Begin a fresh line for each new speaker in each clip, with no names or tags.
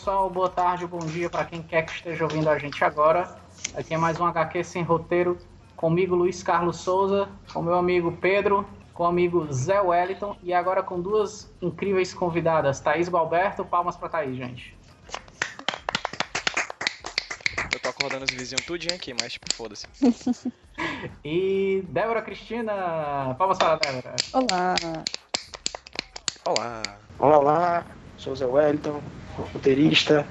pessoal, boa tarde, bom dia para quem quer que esteja ouvindo a gente agora. Aqui é mais um HQ sem roteiro, comigo Luiz Carlos Souza, com meu amigo Pedro, com o amigo Zé Wellington e agora com duas incríveis convidadas, Thaís Gualberto, palmas para Thaís, gente.
Eu tô acordando os vizinhos tudinho aqui, mas tipo, foda-se.
e Débora Cristina, palmas para a Débora.
Olá.
Olá.
Olá, olá. Sou o Zé Wellington, roteirista.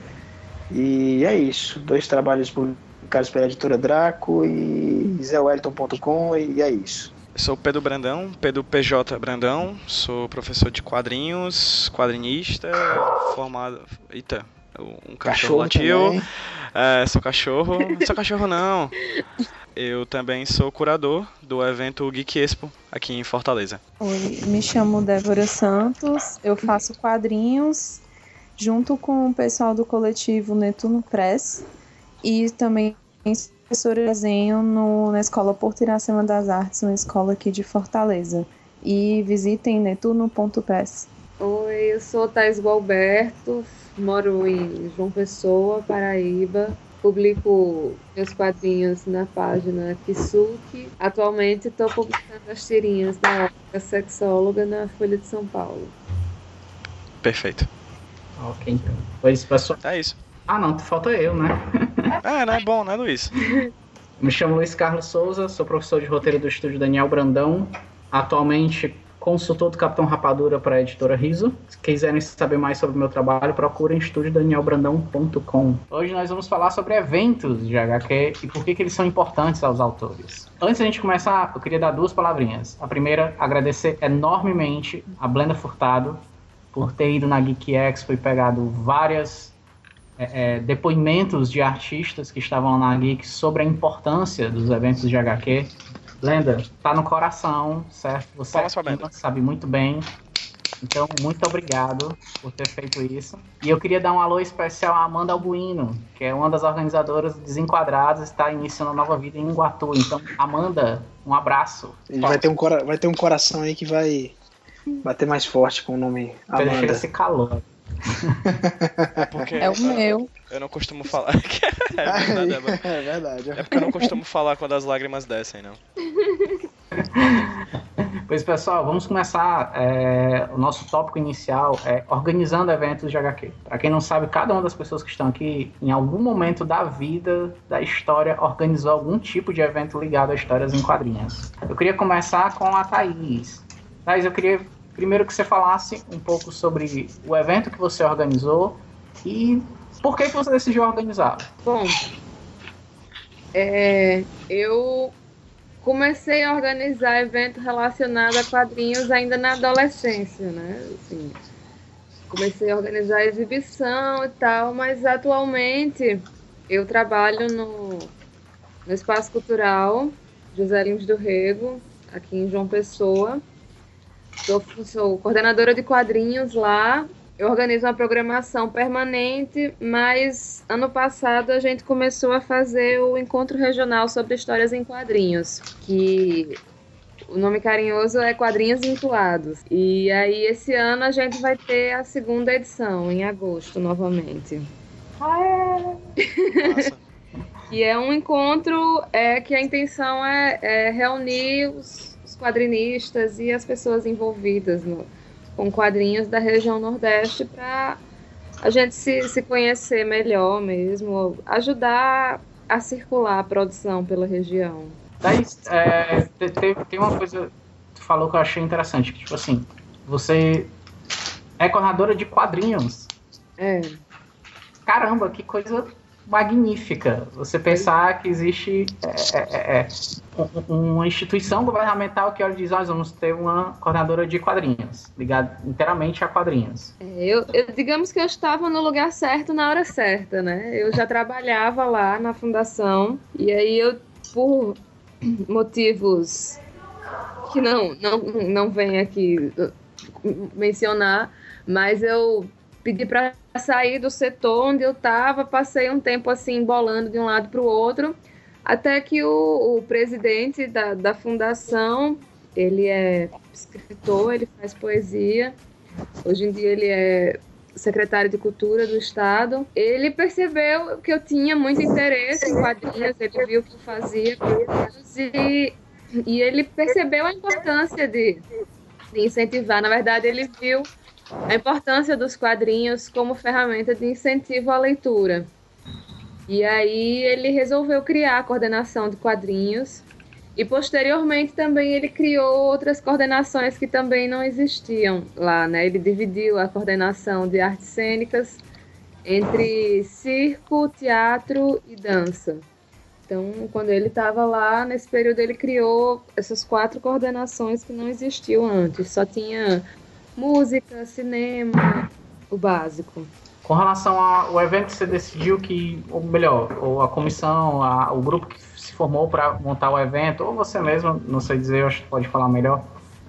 E é isso. Dois trabalhos publicados pela editora Draco e zewellington.com e é isso.
Sou Pedro Brandão, Pedro PJ Brandão, sou professor de quadrinhos, quadrinista, formado. Eita, um cachorro, cachorro É, sou cachorro. sou cachorro não. Eu também sou curador do evento Geek Expo aqui em Fortaleza.
Oi, me chamo Débora Santos, eu faço quadrinhos junto com o pessoal do coletivo Netuno Press e também professora de desenho no, na Escola Porto Iracema das Artes, uma escola aqui de Fortaleza. E visitem netuno.press.
Oi, eu sou Thais Gualberto, moro em João Pessoa, Paraíba. Publico meus quadrinhos na página Kisuki. Atualmente estou publicando as tirinhas da Ótica Sexóloga na Folha de São Paulo.
Perfeito.
Ok, então. Pois, pessoal.
É isso.
Ah, não, falta eu, né?
É, não é bom, né, Luiz?
Me chamo Luiz Carlos Souza, sou professor de roteiro do estúdio Daniel Brandão. Atualmente consultor do Capitão Rapadura para a editora Riso. Se quiserem saber mais sobre o meu trabalho, procurem estudiodanielbrandão.com. Hoje nós vamos falar sobre eventos de HQ e por que, que eles são importantes aos autores. Antes da gente começar, eu queria dar duas palavrinhas. A primeira, agradecer enormemente a Blenda Furtado por ter ido na Geek Expo e pegado várias é, é, depoimentos de artistas que estavam na Geek sobre a importância dos eventos de HQ. Lenda, tá no coração, certo? Você é sabe muito bem. Então, muito obrigado por ter feito isso. E eu queria dar um alô especial à Amanda Albuino, que é uma das organizadoras Desenquadrados, está iniciando uma nova vida em Iguatu. Então, Amanda, um abraço.
Vai ter um, vai ter um coração aí que vai bater mais forte com o nome Amanda.
Chega esse calor.
É, porque
é o meu.
Eu não costumo falar. é, verdade, é, é verdade. É porque eu não costumo falar quando as lágrimas descem, não.
Pois pessoal, vamos começar. É, o nosso tópico inicial é organizando eventos de HQ. Para quem não sabe, cada uma das pessoas que estão aqui, em algum momento da vida, da história, organizou algum tipo de evento ligado a histórias em quadrinhos. Eu queria começar com a Thaís. Thaís, eu queria primeiro que você falasse um pouco sobre o evento que você organizou e por que, que você decidiu organizar.
Bom, é, eu comecei a organizar evento relacionado a quadrinhos ainda na adolescência, né? Assim, comecei a organizar exibição e tal, mas atualmente eu trabalho no, no Espaço Cultural José Lins do Rego, aqui em João Pessoa. Sou, sou coordenadora de quadrinhos lá. Eu organizo uma programação permanente, mas ano passado a gente começou a fazer o encontro regional sobre histórias em quadrinhos, que o nome carinhoso é Quadrinhos Incluados. E aí esse ano a gente vai ter a segunda edição, em agosto, novamente. Que é um encontro é que a intenção é, é reunir os, quadrinistas e as pessoas envolvidas no, com quadrinhos da região Nordeste para a gente se, se conhecer melhor mesmo, ajudar a circular a produção pela região.
Daí, é, tem, tem uma coisa que tu falou que eu achei interessante, que tipo assim, você é coordenadora de quadrinhos.
É.
Caramba, que coisa magnífica. Você pensar que existe é, é, é, é uma instituição governamental que olha diz, nós vamos ter uma coordenadora de quadrinhos, ligada inteiramente a quadrinhos.
É, eu, eu, digamos que eu estava no lugar certo na hora certa, né? Eu já trabalhava lá na fundação e aí eu, por motivos que não, não, não vem aqui mencionar, mas eu pedi para sair do setor onde eu estava, passei um tempo assim bolando de um lado para o outro, até que o, o presidente da, da fundação, ele é escritor, ele faz poesia, hoje em dia ele é secretário de Cultura do Estado, ele percebeu que eu tinha muito interesse em quadrinhos, ele viu que eu fazia e, e ele percebeu a importância de, de incentivar. Na verdade, ele viu a importância dos quadrinhos como ferramenta de incentivo à leitura. E aí ele resolveu criar a coordenação de quadrinhos e posteriormente também ele criou outras coordenações que também não existiam lá, né? Ele dividiu a coordenação de artes cênicas entre circo, teatro e dança. Então, quando ele estava lá, nesse período ele criou essas quatro coordenações que não existiam antes. Só tinha música, cinema, o básico.
Com relação ao evento, você decidiu que, ou melhor, ou a comissão, a, o grupo que se formou para montar o evento, ou você mesmo, não sei dizer, acho que pode falar melhor,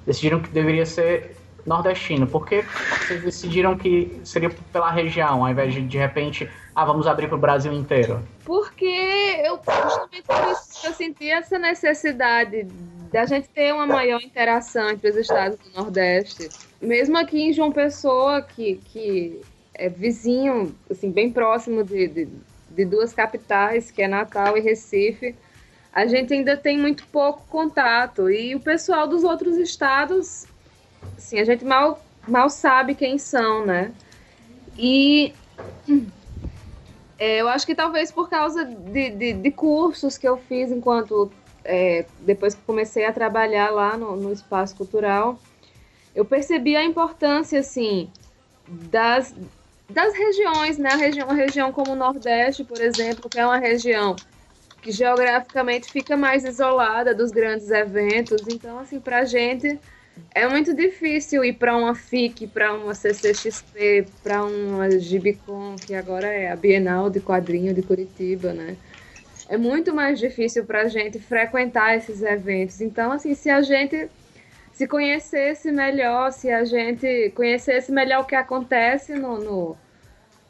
decidiram que deveria ser nordestino. Por que vocês decidiram que seria pela região, ao invés de, de repente, ah, vamos abrir para o Brasil inteiro?
Porque eu, justamente eu senti essa necessidade da gente ter uma maior interação entre os estados do Nordeste. Mesmo aqui em João Pessoa, que, que é vizinho, assim, bem próximo de, de, de duas capitais, que é Natal e Recife, a gente ainda tem muito pouco contato. E o pessoal dos outros estados, assim, a gente mal, mal sabe quem são, né? E é, eu acho que talvez por causa de, de, de cursos que eu fiz enquanto é, depois que comecei a trabalhar lá no, no, espaço cultural, eu percebi a importância, assim, das, das regiões, né? A região, uma região como o Nordeste, por exemplo, que é uma região que geograficamente fica mais isolada dos grandes eventos. Então, assim, para a gente é muito difícil ir para uma FIC, para uma CCXP, para uma Gibicon, que agora é a Bienal de Quadrinho de Curitiba, né? é muito mais difícil para a gente frequentar esses eventos. Então, assim, se a gente se conhecesse melhor, se a gente conhecesse melhor o que acontece no, no,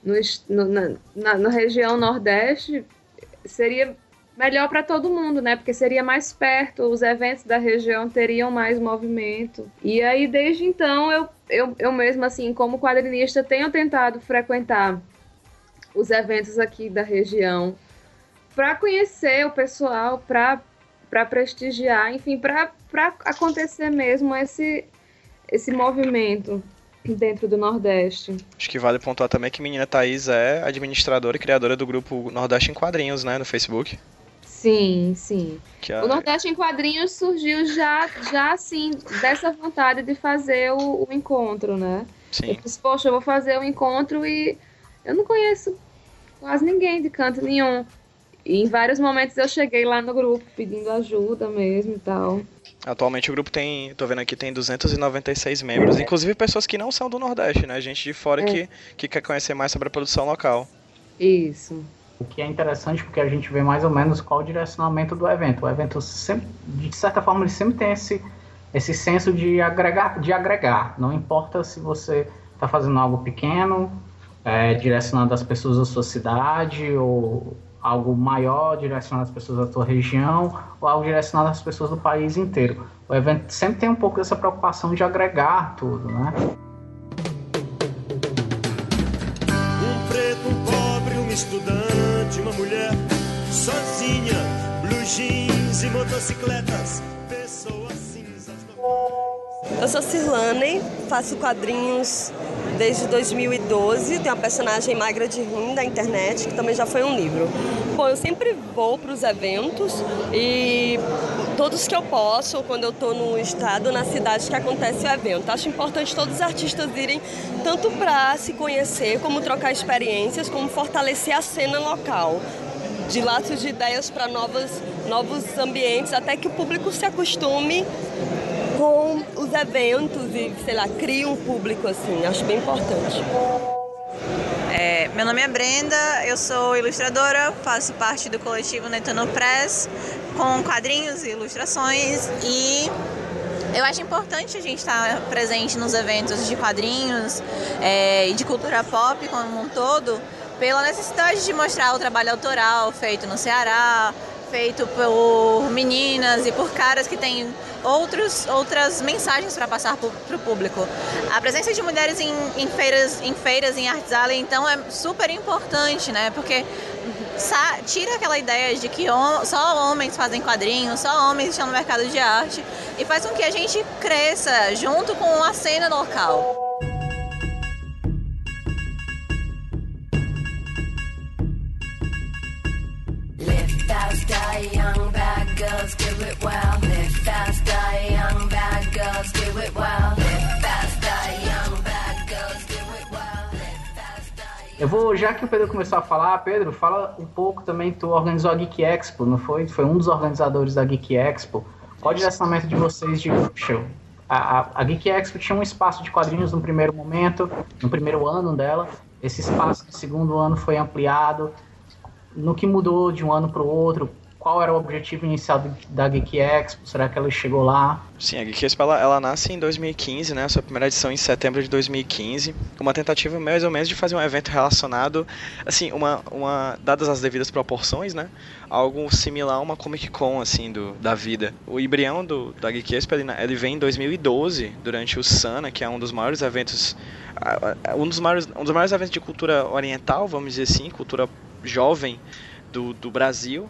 no, no na, na, região Nordeste, seria melhor para todo mundo, né? Porque seria mais perto, os eventos da região teriam mais movimento. E aí, desde então, eu, eu, eu mesma, assim, como quadrinista, tenho tentado frequentar os eventos aqui da região para conhecer o pessoal, para para prestigiar, enfim, para acontecer mesmo esse esse movimento dentro do Nordeste.
Acho que vale pontuar também que menina Thaís é administradora e criadora do grupo Nordeste em Quadrinhos, né, no Facebook.
Sim, sim. É... O Nordeste em Quadrinhos surgiu já, já assim, dessa vontade de fazer o, o encontro, né?
Sim. Eu
disse, poxa, eu vou fazer o encontro e eu não conheço quase ninguém de canto nenhum. E em vários momentos eu cheguei lá no grupo pedindo ajuda mesmo e tal.
Atualmente o grupo tem, tô vendo aqui, tem 296 membros, inclusive pessoas que não são do Nordeste, né? Gente de fora é. que, que quer conhecer mais sobre a produção local.
Isso.
O que é interessante porque a gente vê mais ou menos qual o direcionamento do evento. O evento sempre, de certa forma, ele sempre tem esse, esse senso de agregar, de agregar. Não importa se você está fazendo algo pequeno, é, direcionado às pessoas da sua cidade ou algo maior direcionado às pessoas da tua região ou algo direcionado às pessoas do país inteiro. O evento sempre tem um pouco dessa preocupação de agregar tudo, né?
Um preto, um pobre, um estudante, uma mulher sozinha jeans e motocicletas, pessoas cinzas.
Eu sou Cirlane, faço quadrinhos desde 2012. Tem uma personagem magra de rim da internet, que também já foi um livro. Bom, eu sempre vou para os eventos e todos que eu posso, quando eu estou no estado, na cidade que acontece o evento. Acho importante todos os artistas irem, tanto para se conhecer, como trocar experiências, como fortalecer a cena local. De laços de ideias para novos ambientes, até que o público se acostume com os eventos e, sei lá, cria um público assim. Acho bem importante.
É, meu nome é Brenda, eu sou ilustradora, faço parte do coletivo Netuno Press, com quadrinhos e ilustrações e eu acho importante a gente estar presente nos eventos de quadrinhos é, e de cultura pop como um todo, pela necessidade de mostrar o trabalho autoral feito no Ceará, feito por meninas e por caras que têm outros, outras mensagens para passar para o público. A presença de mulheres em, em, feiras, em feiras, em Arts Alley, então é super importante, né? Porque tira aquela ideia de que só homens fazem quadrinhos, só homens estão no mercado de arte e faz com que a gente cresça junto com a cena local. Young bad girls do it well. Live. Live faster, young bad girls do it well.
Eu vou, já que o Pedro começou a falar, Pedro, fala um pouco também, tu organizou a Geek Expo, não foi? Foi um dos organizadores da Geek Expo. Qual o direcionamento de vocês de show? A, a, a Geek Expo tinha um espaço de quadrinhos no primeiro momento, no primeiro ano dela. Esse espaço no segundo ano foi ampliado. No que mudou de um ano para o outro, qual era o objetivo inicial da Geek Expo? Será que ela chegou lá?
Sim, a Geek Expo ela, ela nasce em 2015, né? Sua primeira edição em setembro de 2015, uma tentativa mais ou menos de fazer um evento relacionado, assim, uma, uma dadas as devidas proporções, né? Algo similar a uma Comic Con assim do, da vida. O embrião do da Geek Expo ele, ele vem em 2012 durante o Sana, que é um dos maiores eventos, um dos maiores, um dos maiores eventos de cultura oriental, vamos dizer assim, cultura jovem do, do Brasil,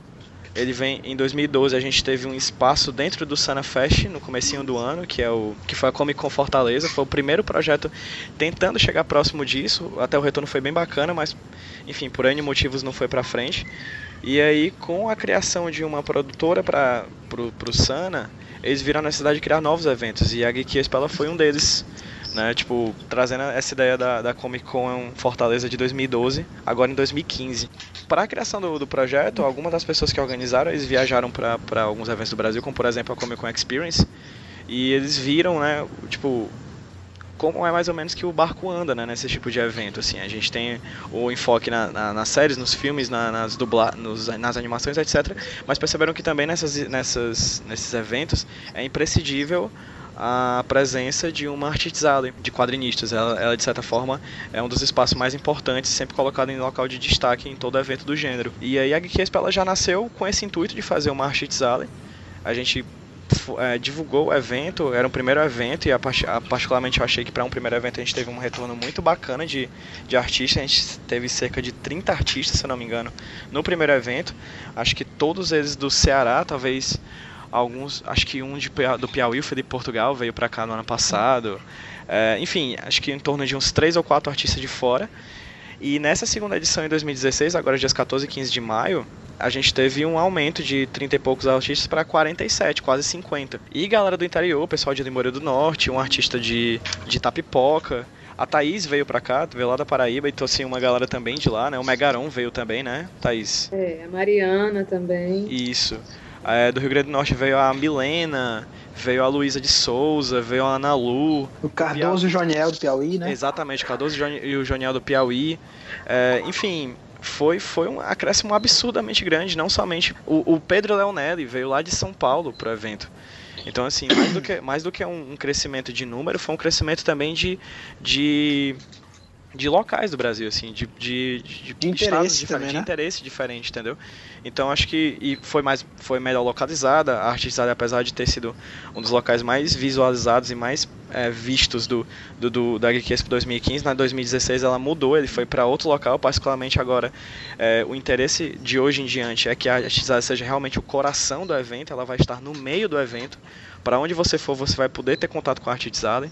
ele vem em 2012 a gente teve um espaço dentro do Sana Fest no comecinho do ano, que é o que foi a Comic Con Fortaleza, foi o primeiro projeto tentando chegar próximo disso. Até o retorno foi bem bacana, mas enfim, por N motivos não foi para frente. E aí com a criação de uma produtora para pro, pro Sana, eles viram a necessidade de criar novos eventos e a Geek Expo foi um deles né? Tipo, trazendo essa ideia da, da Comic Con Fortaleza de 2012, agora em 2015. Para a criação do, do projeto, algumas das pessoas que organizaram, eles viajaram para alguns eventos do Brasil, como por exemplo a Comic Con Experience, e eles viram, né, tipo, como é mais ou menos que o barco anda, né, nesse tipo de evento, assim, a gente tem o enfoque na, na, nas séries, nos filmes, na, nas dubla, nos, nas animações, etc, mas perceberam que também nessas, nessas, nesses eventos é imprescindível a presença de uma artizale de quadrinistas. Ela, ela, de certa forma, é um dos espaços mais importantes, sempre colocado em local de destaque em todo evento do gênero. E aí a Geek Expo ela já nasceu com esse intuito de fazer uma artizale. A gente é, divulgou o evento, era um primeiro evento e a, particularmente eu achei que para um primeiro evento a gente teve um retorno muito bacana de, de artistas, a gente teve cerca de 30 artistas, se não me engano, no primeiro evento, acho que todos eles do Ceará, talvez alguns, acho que um de, do Piauí, o Felipe Portugal, veio para cá no ano passado. É, enfim, acho que em torno de uns três ou quatro artistas de fora. E nessa segunda edição, em 2016, agora dias 14 e 15 de maio, a gente teve um aumento de 30 e poucos artistas para 47, quase 50. E galera do interior, pessoal de Limoeiro do Norte, um artista de, de Tapipoca. A Thaís veio pra cá, veio lá da Paraíba, então assim, uma galera também de lá, né? O Megaron veio também, né, Thaís?
É, a Mariana também.
Isso. É, do Rio Grande do Norte veio a Milena, veio a Luísa de Souza, veio a Ana Lu.
O Cardoso e o Joniel do Piauí, né?
Exatamente, o Cardoso e o Joniel do Piauí. É, enfim, foi, foi um acréscimo absurdamente grande, não somente. O, o Pedro Leonelli veio lá de São Paulo pro evento. Então, assim, mais do que, mais do que um, um crescimento de número, foi um crescimento também de, de de locais do Brasil, assim, de, de, de,
De
estados diferentes,
também,
de
né?
interesse diferente, entendeu? Então acho que e foi mais foi melhor localizada, a artizada apesar de ter sido um dos locais mais visualizados e mais é, vistos do, do, do da Geek Expo 2015, na 2016 ela mudou, ele foi para outro local, particularmente agora é, o interesse de hoje em diante é que a artizada seja realmente o coração do evento, ela vai estar no meio do evento, para onde você for você vai poder ter contato com a artizada.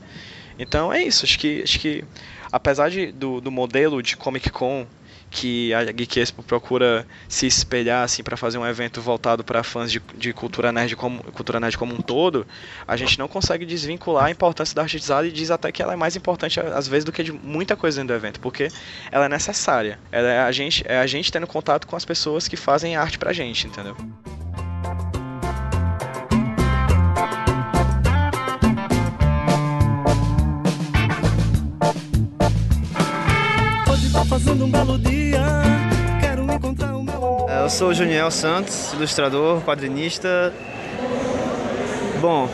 Então é isso, acho que, acho que apesar de, do, do modelo de Comic Con que a Geek Expo procura se espelhar assim para fazer um evento voltado para fãs de, de cultura nerd como cultura nerd como um todo, a gente não consegue desvincular a importância da artizada e diz até que ela é mais importante às vezes do que de muita coisa dentro do evento, porque ela é necessária. Ela é a gente é a gente tendo contato com as pessoas que fazem arte pra gente, entendeu?
Um belo dia. Quero encontrar o meu.
É, Eu sou o Juniel Santos, ilustrador, quadrinista. Bom,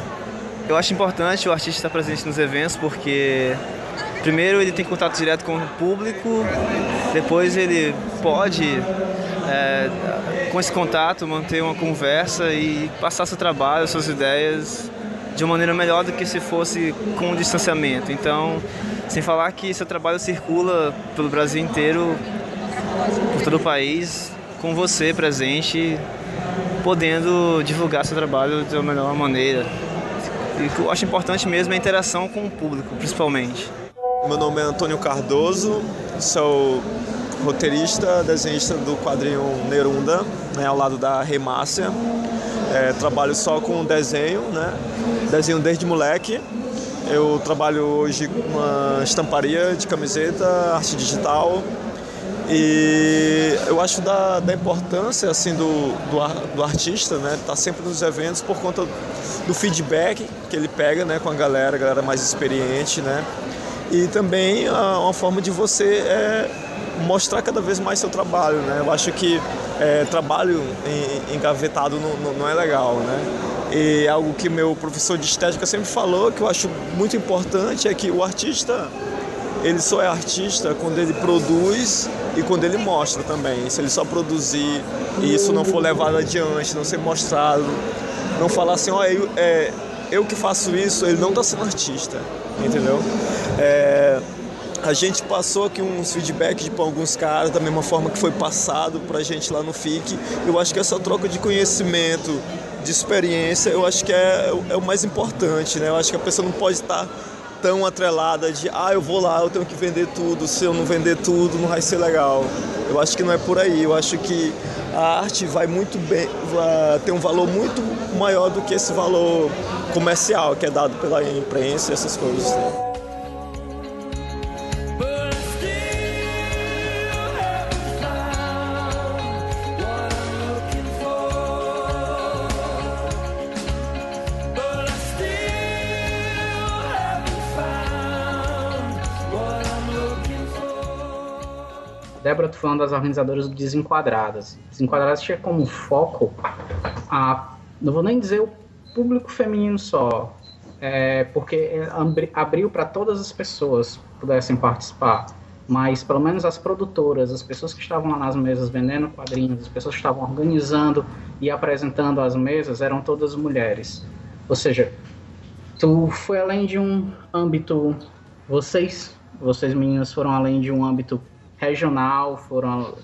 eu acho importante o artista estar presente nos eventos porque, primeiro, ele tem contato direto com o público, depois, ele pode, é, com esse contato, manter uma conversa e passar seu trabalho, suas ideias de uma maneira melhor do que se fosse com distanciamento. Então, sem falar que seu trabalho circula pelo Brasil inteiro por todo o país, com você presente, podendo divulgar seu trabalho da melhor maneira. E o que eu acho importante mesmo é a interação com o público, principalmente.
Meu nome é Antônio Cardoso, sou roteirista, desenhista do quadrinho Nerunda, né, ao lado da Remácia. É, trabalho só com desenho, né? Desenho desde moleque. Eu trabalho hoje com uma estamparia de camiseta, arte digital. E eu acho da, da importância assim do, do, do artista, né? Tá sempre nos eventos por conta do feedback que ele pega, né, com a galera, a galera mais experiente, né? E também ah, uma forma de você é, mostrar cada vez mais seu trabalho, né? Eu acho que é, trabalho engavetado não, não- não é legal, né? E algo que meu professor de estética sempre falou, que eu acho muito importante, é que o artista ele só é artista quando ele produz e quando ele mostra também. Se ele só produzir e isso não for levado adiante, não ser mostrado, não falar assim, ó, eu, é, eu que faço isso, ele não está sendo artista, entendeu? É, a gente passou aqui uns feedbacks para alguns caras, da mesma forma que foi passado para a gente lá no FIC. Eu acho que essa troca de conhecimento, de experiência, eu acho que é, é o mais importante, né? Eu acho que a pessoa não pode estar tão atrelada de ah, eu vou lá, eu tenho que vender tudo, se eu não vender tudo não vai ser legal. Eu acho que não é por aí, eu acho que a arte vai muito bem, ter um valor muito maior do que esse valor comercial que é dado pela imprensa e essas coisas.
Débora, tu falando das organizadoras do Desenquadradas. Desenquadradas tinha como foco a. Não vou nem dizer o público feminino só, é, porque abri- abriu para todas as pessoas pudessem participar. Mas pelo menos as produtoras, as pessoas que estavam lá nas mesas vendendo quadrinhos, as pessoas que estavam organizando e apresentando as mesas eram todas mulheres. Ou seja, tu foi além de um âmbito. Vocês, vocês meninas, foram além de um âmbito regional, foram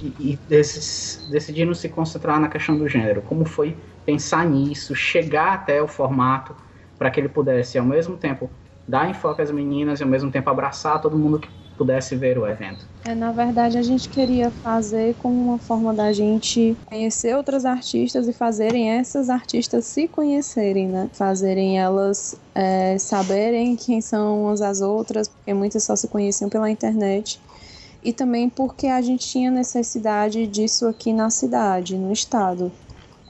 e, e decis- decidiram se concentrar na questão do gênero. Como foi pensar nisso, chegar até o formato para que ele pudesse ao mesmo tempo dar enfoque às meninas e ao mesmo tempo abraçar todo mundo que pudesse ver o evento.
É, na verdade, a gente queria fazer como uma forma da gente conhecer outras artistas e fazerem essas artistas se conhecerem, né? Fazerem elas é, saberem quem são umas as outras, porque muitas só se conheciam pela internet. E também porque a gente tinha necessidade disso aqui na cidade, no estado.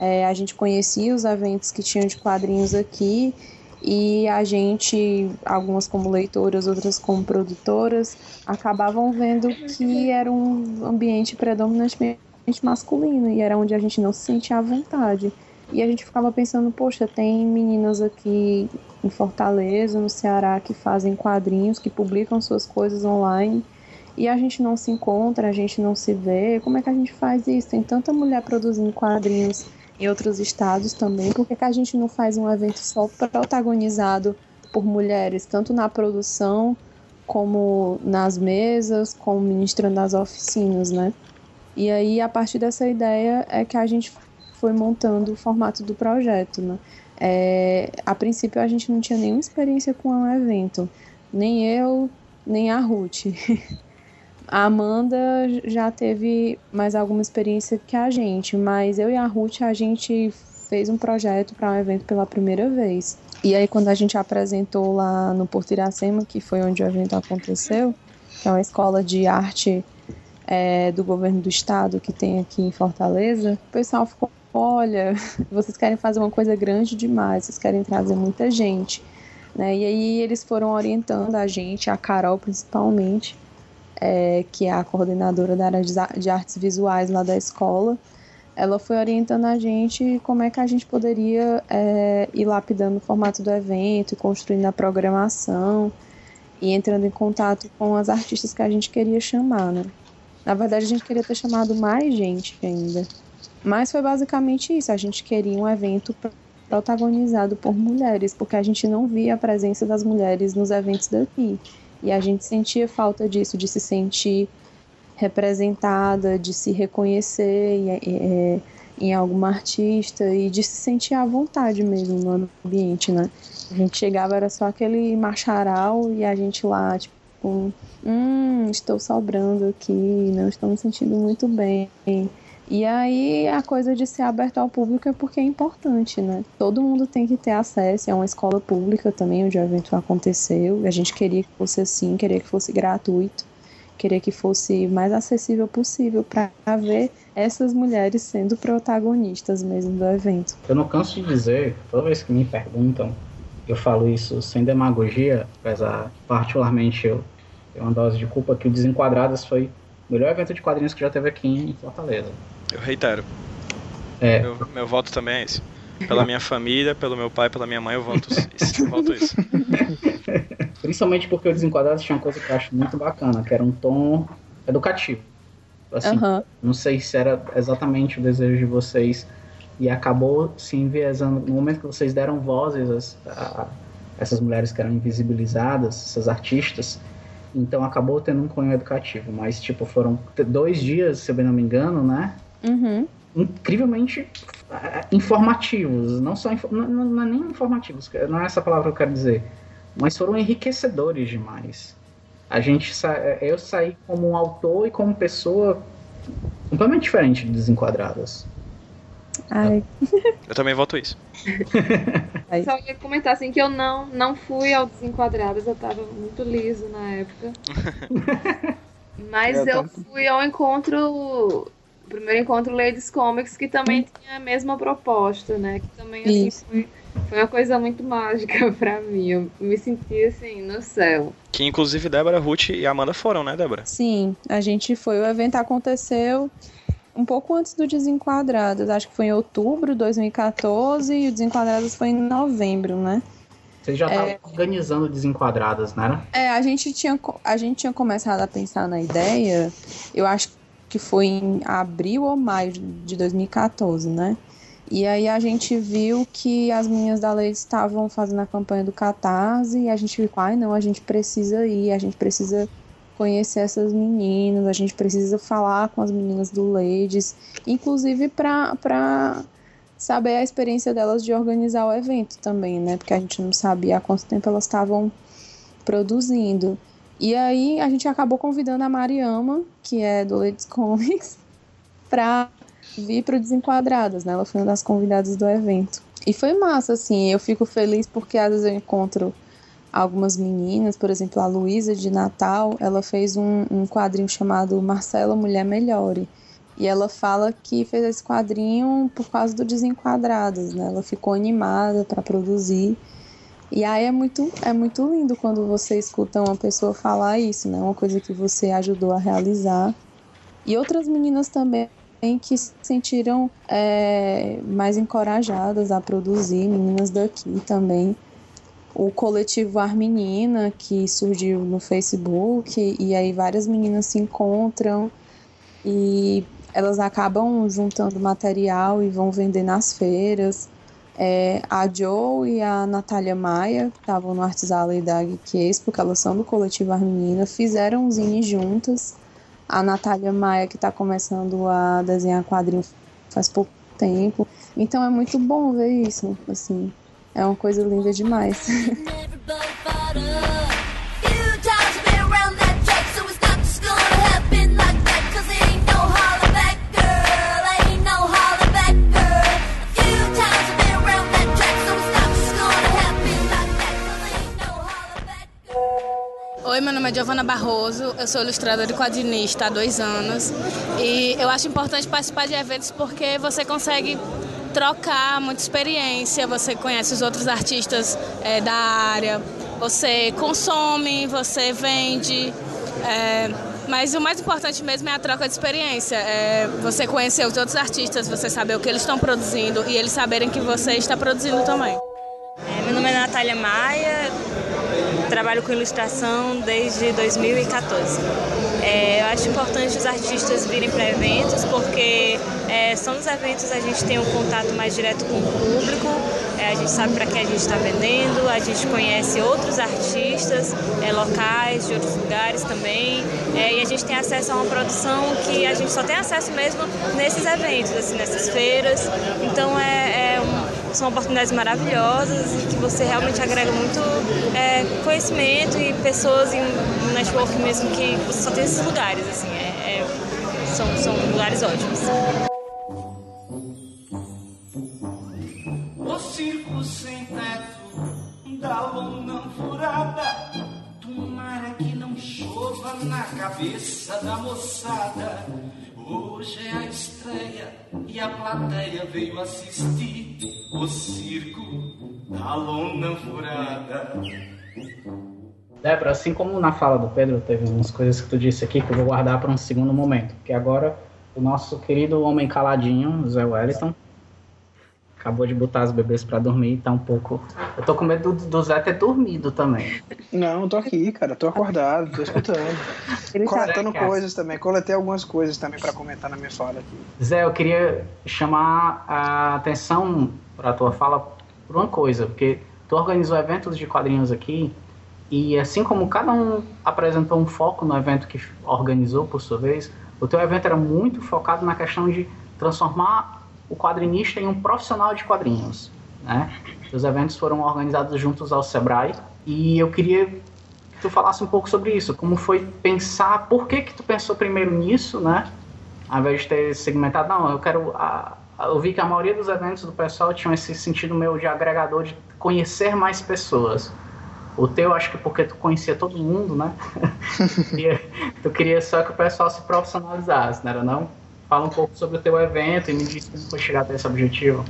É, a gente conhecia os eventos que tinham de quadrinhos aqui e a gente, algumas como leitoras, outras como produtoras, acabavam vendo que era um ambiente predominantemente masculino e era onde a gente não se sentia à vontade. E a gente ficava pensando, poxa, tem meninas aqui em Fortaleza, no Ceará, que fazem quadrinhos, que publicam suas coisas online e a gente não se encontra, a gente não se vê. Como é que a gente faz isso? Tem tanta mulher produzindo quadrinhos em outros estados também. Por que, que a gente não faz um evento só protagonizado por mulheres, tanto na produção como nas mesas, como ministrando as oficinas, né? E aí, a partir dessa ideia, é que a gente foi montando o formato do projeto, né? É, a princípio, a gente não tinha nenhuma experiência com um evento, nem eu, nem a Ruth. A Amanda já teve mais alguma experiência que a gente, mas eu e a Ruth, a gente fez um projeto para um evento pela primeira vez. E aí, quando a gente apresentou lá no Porto Iracema, que foi onde o evento aconteceu, que é uma escola de arte é, do governo do estado que tem aqui em Fortaleza, o pessoal ficou: olha, vocês querem fazer uma coisa grande demais, vocês querem trazer muita gente. Né? E aí eles foram orientando a gente, a Carol principalmente, é, que é a coordenadora da área de artes visuais lá da escola, ela foi orientando a gente como é que a gente poderia é, ir lapidando o formato do evento, construindo a programação e entrando em contato com as artistas que a gente queria chamar, né? Na verdade, a gente queria ter chamado mais gente ainda. Mas foi basicamente isso, a gente queria um evento protagonizado por mulheres, porque a gente não via a presença das mulheres nos eventos daqui. E a gente sentia falta disso, de se sentir representada, de se reconhecer em, em, em alguma artista e de se sentir à vontade mesmo no ambiente, né? A gente chegava, era só aquele macharal e a gente lá, tipo, hum, estou sobrando aqui, não estou me sentindo muito bem. E aí a coisa de ser aberto ao público é porque é importante, né? Todo mundo tem que ter acesso, é uma escola pública também onde o evento aconteceu. A gente queria que fosse assim, queria que fosse gratuito, queria que fosse mais acessível possível para ver essas mulheres sendo protagonistas mesmo do evento.
Eu não canso de dizer, toda vez que me perguntam, eu falo isso sem demagogia, apesar particularmente eu tenho uma dose de culpa que o Desenquadradas foi o melhor evento de quadrinhos que já teve aqui em Fortaleza.
Eu reitero.
É.
Meu, meu voto também é esse. Pela minha família, pelo meu pai, pela minha mãe, eu voto isso. voto isso.
Principalmente porque o Desenquadrados tinha uma coisa que eu acho muito bacana, que era um tom educativo. Assim,
Aham.
Não sei se era exatamente o desejo de vocês e acabou se enviesando no momento que vocês deram vozes a, a essas mulheres que eram invisibilizadas, essas artistas. Então acabou tendo um cunho educativo, mas tipo foram dois dias, se eu bem não me engano, né?
Uhum.
Incrivelmente eh, informativos, não só info- não, não- não é nem informativos, não é essa palavra que eu quero dizer, mas foram enriquecedores demais. A gente sa- eu saí como um autor e como pessoa completamente diferente de Desenquadradas.
Ai,
Eu também voto isso.
ai.
Só ia comentar assim que eu não, não fui ao Desenquadradas, eu tava muito liso na época. Mas
Eu
eu fui ao encontro. Primeiro encontro Ladies Comics, que também tinha a mesma proposta, né? Que também assim,
Isso.
foi, foi uma coisa muito mágica pra mim. Eu me senti assim, no céu.
Que inclusive Débora, Ruth e Amanda foram, né, Débora?
Sim, a gente foi. O evento aconteceu um pouco antes do Desenquadrados. Acho que foi em outubro de 2014 e o Desenquadrados foi em novembro, né?
Vocês já estavam organizando Desenquadradas, era?
É, a gente tinha, a gente tinha começado a pensar na ideia, eu acho que foi em abril ou maio de 2014, né? E aí a gente viu que as meninas da lei estavam fazendo a campanha do Catarse e a gente ficou, ai não, a gente precisa ir, a gente precisa conhecer essas meninas, a gente precisa falar com as meninas do Ladies, inclusive para para saber a experiência delas de organizar o evento também, né? Porque a gente não sabia há quanto tempo elas estavam produzindo. E aí a gente acabou convidando a Mariama, que é do Ladies Comics, para vir para o Desenquadradas, né? Ela foi uma das convidadas do evento. E foi massa, assim. Eu fico feliz porque às vezes eu encontro algumas meninas, por exemplo, a Luísa de Natal, ela fez um, um quadrinho chamado Marcela Mulher Melhore. E ela fala que fez esse quadrinho por causa do Desenquadradas, né? Ela ficou animada para produzir. E aí é muito, é muito lindo quando você escuta uma pessoa falar isso, né? Uma coisa que você ajudou a realizar. E outras meninas também que se sentiram é, mais encorajadas a produzir, meninas daqui também. o coletivo Armenina, que surgiu no Facebook, e aí várias meninas se encontram e elas acabam juntando material e vão vender nas feiras. É, a Joe e a Natália Maia, que estavam no Artes Alley da Geek porque elas são do coletivo Armenina, fizeram um zine juntas. A Natália Maia, que está começando a desenhar quadrinho faz pouco tempo. Então é muito bom ver isso, assim. É uma coisa linda demais.
Oi, meu nome é Giovana Barroso, eu sou ilustradora e quadrinista há dois anos e eu acho importante participar de eventos porque você consegue trocar muita experiência, você conhece os outros artistas é, da área, você consome, você vende. É, mas o mais importante mesmo é a troca de experiência. É você conhecer os outros artistas, você saber o que eles estão produzindo e eles saberem que você está produzindo também.
É, meu nome é Natália Maia, trabalho com ilustração desde 2014. É, eu acho importante os artistas virem para eventos porque é, só nos eventos a gente tem um contato mais direto com o público, é, a gente sabe para que a gente está vendendo, a gente conhece outros artistas é, locais de outros lugares também é, e a gente tem acesso a uma produção que a gente só tem acesso mesmo nesses eventos, assim, nessas feiras. Então é, é são oportunidades maravilhosas e que você realmente agrega muito é, conhecimento e pessoas em um network mesmo que você só tem esses lugares, assim, são, são lugares ótimos.
da lona furada. Tomara que não chova na cabeça da moçada. Hoje é a estreia e a plateia veio assistir o circo da lona furada.
Débora, assim como na fala do Pedro, teve umas coisas que tu disse aqui que eu vou guardar para um segundo momento. Porque agora o nosso querido homem caladinho, Zé Wellington, acabou de botar as bebês para dormir e tá um pouco. Eu tô com medo do, do Zé ter dormido também.
Não, tô aqui, cara, tô acordado, tô escutando. Ele tá Coletando coisas também, coletei algumas coisas também para comentar na minha fala aqui.
Zé, eu queria chamar a atenção para tua fala por uma coisa, porque tu organizou eventos de quadrinhos aqui e assim como cada um apresentou um foco no evento que organizou por sua vez, o teu evento era muito focado na questão de transformar o quadrinista em um profissional de quadrinhos. Né? Os eventos foram organizados juntos ao Sebrae e eu queria que tu falasse um pouco sobre isso, como foi pensar, por que que tu pensou primeiro nisso, né? Ao invés de ter segmentado, não, eu quero a, eu vi que a maioria dos eventos do pessoal tinham esse sentido meu de agregador de conhecer mais pessoas. O teu, acho que porque tu conhecia todo mundo, né? tu queria só que o pessoal se profissionalizasse, não era não? Fala um pouco sobre o teu evento e me diz como foi chegar até esse objetivo.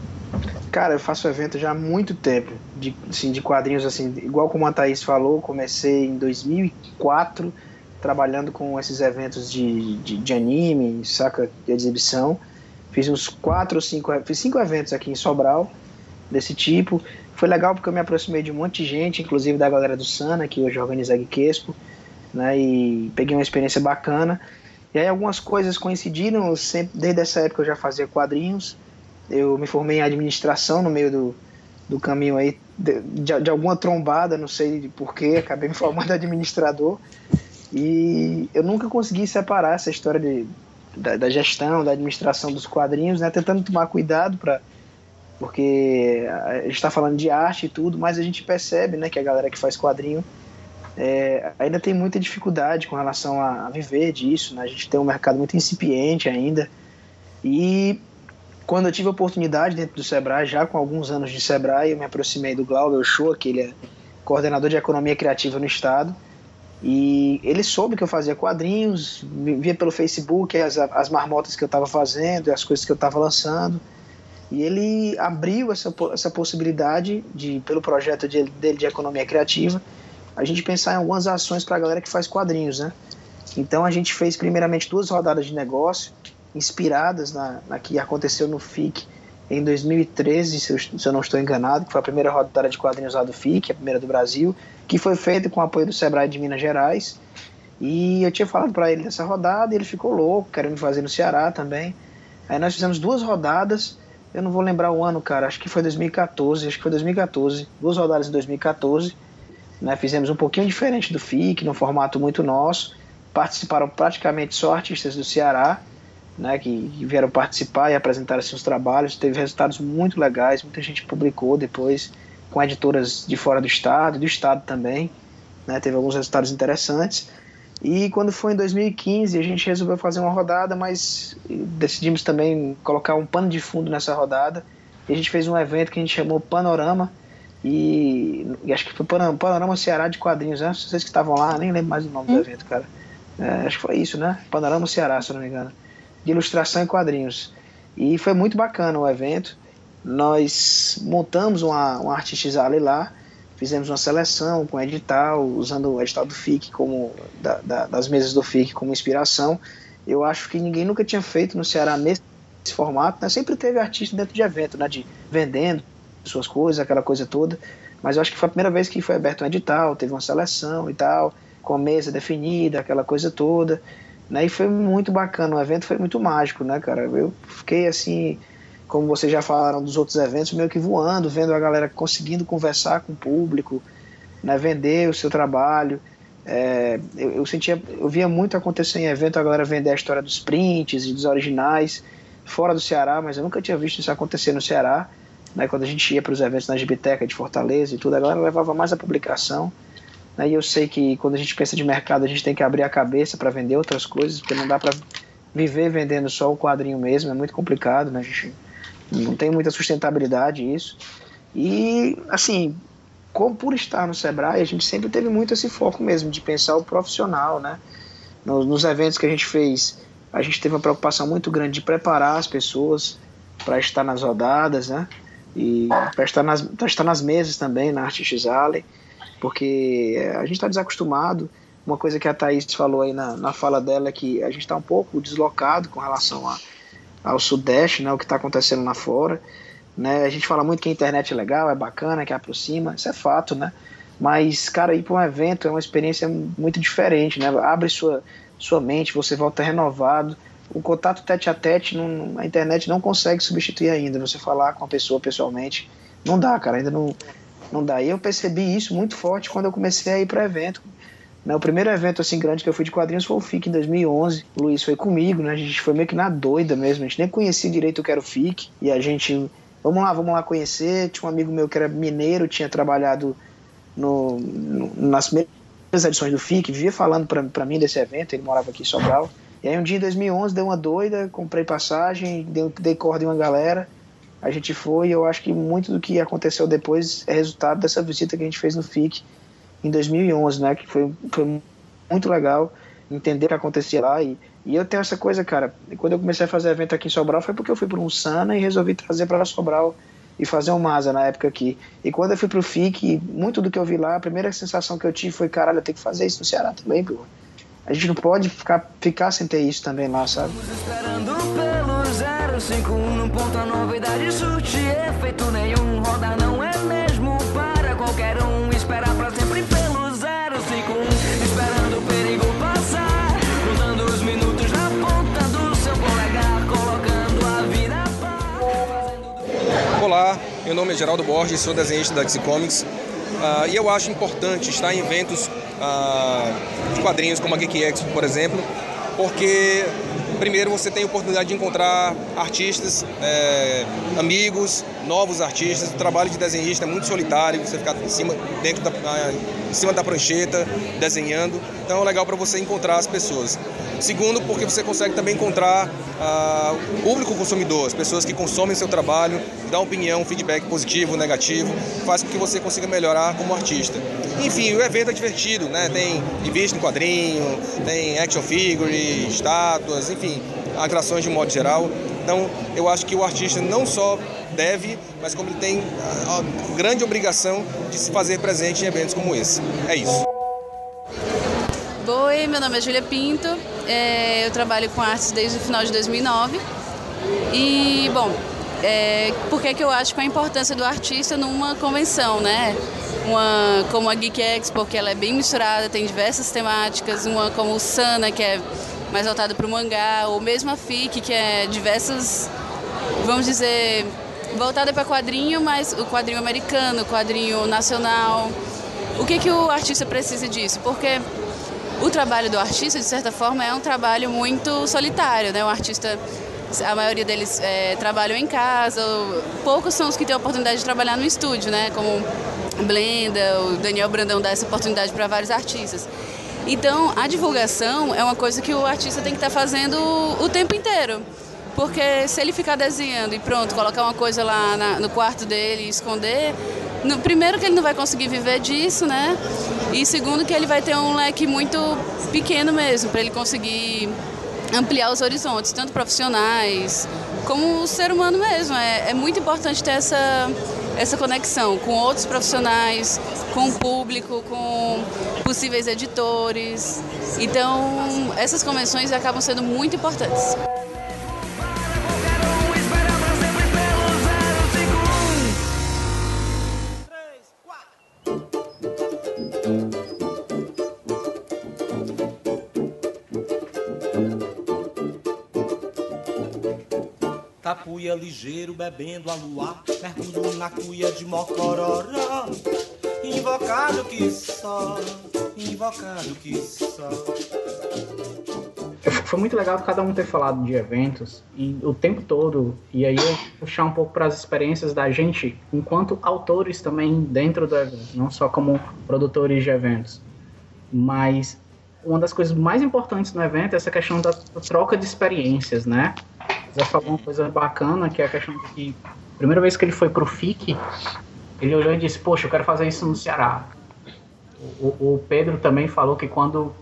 Cara, eu faço evento já há muito tempo, de, assim, de quadrinhos, assim, igual como a Thaís falou, comecei em 2004 trabalhando com esses eventos de, de, de anime, saca, de exibição. Fiz uns quatro ou cinco, fiz cinco eventos aqui em Sobral desse tipo. Foi legal porque eu me aproximei de um monte de gente, inclusive da galera do Sana, que hoje organiza a Geekespo, né, e peguei uma experiência bacana. E aí algumas coisas coincidiram, sempre, desde essa época eu já fazia quadrinhos, eu me formei em administração no meio do, do caminho aí, de, de, de alguma trombada, não sei porquê, acabei me formando administrador, e eu nunca consegui separar essa história de, da, da gestão, da administração dos quadrinhos, né, tentando tomar cuidado para porque a gente está falando de arte e tudo, mas a gente percebe né, que a galera que faz quadrinho é, ainda tem muita dificuldade com relação a, a viver disso, né? A gente tem um mercado muito incipiente ainda. E quando eu tive a oportunidade dentro do Sebrae, já com alguns anos de Sebrae, eu me aproximei do Glauber Ochoa, que ele é coordenador de economia criativa no estado, e ele soube que eu fazia quadrinhos, via pelo Facebook as, as marmotas que eu estava fazendo, as coisas que eu estava lançando, e ele abriu essa, essa possibilidade, de, pelo projeto de, dele de economia criativa, a gente pensar em algumas ações para a galera que faz quadrinhos, né? Então a gente fez primeiramente duas rodadas de negócio inspiradas na, na que aconteceu no FIC em 2013, se eu, se eu não estou enganado, que foi a primeira rodada de quadrinhos lá do FIC, a primeira do Brasil, que foi feita com o apoio do Sebrae de Minas Gerais. E eu tinha falado para ele dessa rodada e ele ficou louco, querendo fazer no Ceará também. Aí nós fizemos duas rodadas, eu não vou lembrar o ano, cara, acho que foi 2014, acho que foi 2014, duas rodadas em 2014. Né, fizemos um pouquinho diferente do FIC, num formato muito nosso. Participaram praticamente só artistas do Ceará, né, que, que vieram participar e apresentar seus trabalhos. Teve resultados muito legais, muita gente publicou depois com editoras de fora do estado, do estado também. Né, teve alguns resultados interessantes. E quando foi em 2015, a gente resolveu fazer uma rodada, mas decidimos também colocar um pano de fundo nessa rodada. E a gente fez um evento que a gente chamou Panorama, e, e acho que foi Panorama, Panorama Ceará de quadrinhos, né? Vocês que estavam lá, nem lembro mais o nome hum. do evento, cara. É, acho que foi isso, né? Panorama Ceará, se eu não me engano. De ilustração e quadrinhos. E foi muito bacana o evento. Nós montamos uma, uma artistizale lá, fizemos uma seleção com edital, usando o edital do FIC como da, da, das mesas do FIC como inspiração. Eu acho que ninguém nunca tinha feito no Ceará nesse formato, né? Sempre teve artista dentro de evento, né? De vendendo suas coisas, aquela coisa toda. Mas eu acho que foi a primeira vez que foi aberto um edital, teve uma seleção e tal, com a mesa definida, aquela coisa toda. Né? E foi muito bacana, o evento foi muito mágico, né, cara? Eu fiquei assim como vocês já falaram dos outros eventos, meio que voando, vendo a galera conseguindo conversar com o público, né, vender o seu trabalho. É, eu, eu, sentia, eu via muito acontecer em evento a galera vender a história dos prints e dos originais fora do Ceará, mas eu nunca tinha visto isso acontecer no Ceará. Né, quando a gente ia para os eventos na Gibiteca de Fortaleza e tudo, a galera levava mais a publicação. Né, e eu sei que quando a gente pensa de mercado, a gente tem que abrir a cabeça para vender outras coisas, porque não dá para viver vendendo só o quadrinho mesmo, é muito complicado, né? A gente não tem muita sustentabilidade isso. E, assim, como por estar no Sebrae, a gente sempre teve muito esse foco mesmo de pensar o profissional, né? Nos, nos eventos que a gente fez, a gente teve uma preocupação muito grande de preparar as pessoas para estar nas rodadas, né? E para estar nas, estar nas mesas também, na Artistes Alley, porque a gente está desacostumado. Uma coisa que a Thaís falou aí na, na fala dela é que a gente está um pouco deslocado com relação a ao Sudeste, né, o que está acontecendo lá fora. Né? A gente fala muito que a internet é legal, é bacana, que aproxima, isso é fato, né? Mas, cara, ir para um evento é uma experiência muito diferente, né? Abre sua, sua mente, você volta renovado. O contato tete a tete, não, a internet não consegue substituir ainda. Você falar com a pessoa pessoalmente, não dá, cara, ainda não, não dá. E eu percebi isso muito forte quando eu comecei a ir para evento. Né, o primeiro evento assim grande que eu fui de quadrinhos foi o FIC em 2011. O Luiz foi comigo, né? A gente foi meio que na doida mesmo. A gente nem conhecia direito o que era o FIC. E a gente, vamos lá, vamos lá conhecer. Tinha um amigo meu que era mineiro, tinha trabalhado no, no nas primeiras edições do FIC, vivia falando para mim desse evento. Ele morava aqui em Sobral. E aí um dia em 2011 deu uma doida, comprei passagem, dei, dei corda em uma galera. A gente foi e eu acho que muito do que aconteceu depois é resultado dessa visita que a gente fez no FIC em 2011, né? Que foi, foi muito legal entender o que acontecia lá. E, e eu tenho essa coisa, cara. Quando eu comecei a fazer evento aqui em Sobral foi porque eu fui para um Sana e resolvi trazer para Sobral e fazer um Masa na época aqui. E quando eu fui pro FIC, muito do que eu vi lá, a primeira sensação que eu tive foi, caralho, eu tenho que fazer isso no Ceará também, pô. A gente não pode ficar, ficar sem ter isso também lá, sabe? Esperando pelo 051, não ponto novidade, surte efeito nenhum, roda não é mesmo para qualquer um, esperar pra sempre
Olá, meu nome é Geraldo Borges, sou desenhista da Dixie Comics uh, e eu acho importante estar em eventos uh, de quadrinhos como a Geek Expo, por exemplo, porque primeiro você tem a oportunidade de encontrar artistas, é, amigos, novos artistas. O trabalho de desenhista é muito solitário, você ficar em cima, dentro da, em cima da prancheta, desenhando. Então é legal para você encontrar as pessoas. Segundo, porque você consegue também encontrar ah, o público consumidor, as pessoas que consomem seu trabalho, dá opinião, feedback positivo, negativo, faz com que você consiga melhorar como artista. Enfim, o evento é divertido, né? Tem revista em quadrinho, tem action figure, estátuas, enfim, atrações de modo geral. Então, eu acho que o artista não só deve, mas como ele tem a grande obrigação de se fazer presente em eventos como esse. É isso.
Oi, meu nome é Julia Pinto, é, eu trabalho com artes desde o final de 2009 e, bom,
é, por que que eu acho que a importância do artista numa convenção, né? Uma como a Geek Expo, porque ela é bem misturada, tem diversas temáticas, uma como o Sana, que é mais voltada para o mangá, ou mesmo a FIC, que é diversas, vamos dizer, voltada para quadrinho, mas o quadrinho americano, o quadrinho nacional. O que, que o artista precisa disso? Porque o trabalho do artista, de certa forma, é um trabalho muito solitário, né? O artista, a maioria deles é, trabalham em casa, poucos são os que têm a oportunidade de trabalhar no estúdio, né? Como Blenda, o Daniel Brandão dá essa oportunidade para vários artistas. Então, a divulgação é uma coisa que o artista tem que estar tá fazendo o tempo inteiro. Porque se ele ficar desenhando e pronto, colocar uma coisa lá na, no quarto dele e esconder, no, primeiro que ele não vai conseguir viver disso, né? E segundo que ele vai ter um leque muito pequeno mesmo, para ele conseguir ampliar os horizontes, tanto profissionais como o ser humano mesmo. É, é muito importante ter essa, essa conexão com outros profissionais, com o público, com possíveis editores. Então, essas convenções acabam sendo muito importantes.
Tapuia ligeiro bebendo a luar, mergulho na cuia de Mocororó. Invocado que só, invocado que só.
Foi muito legal cada um ter falado de eventos e o tempo todo, e aí eu puxar um pouco para as experiências da gente enquanto autores também dentro do evento, não só como produtores de eventos. Mas uma das coisas mais importantes no evento é essa questão da troca de experiências, né? Já falou uma coisa bacana, que é a questão de que a primeira vez que ele foi pro FIC, ele olhou e disse, poxa, eu quero fazer isso no Ceará. O, o Pedro também falou que quando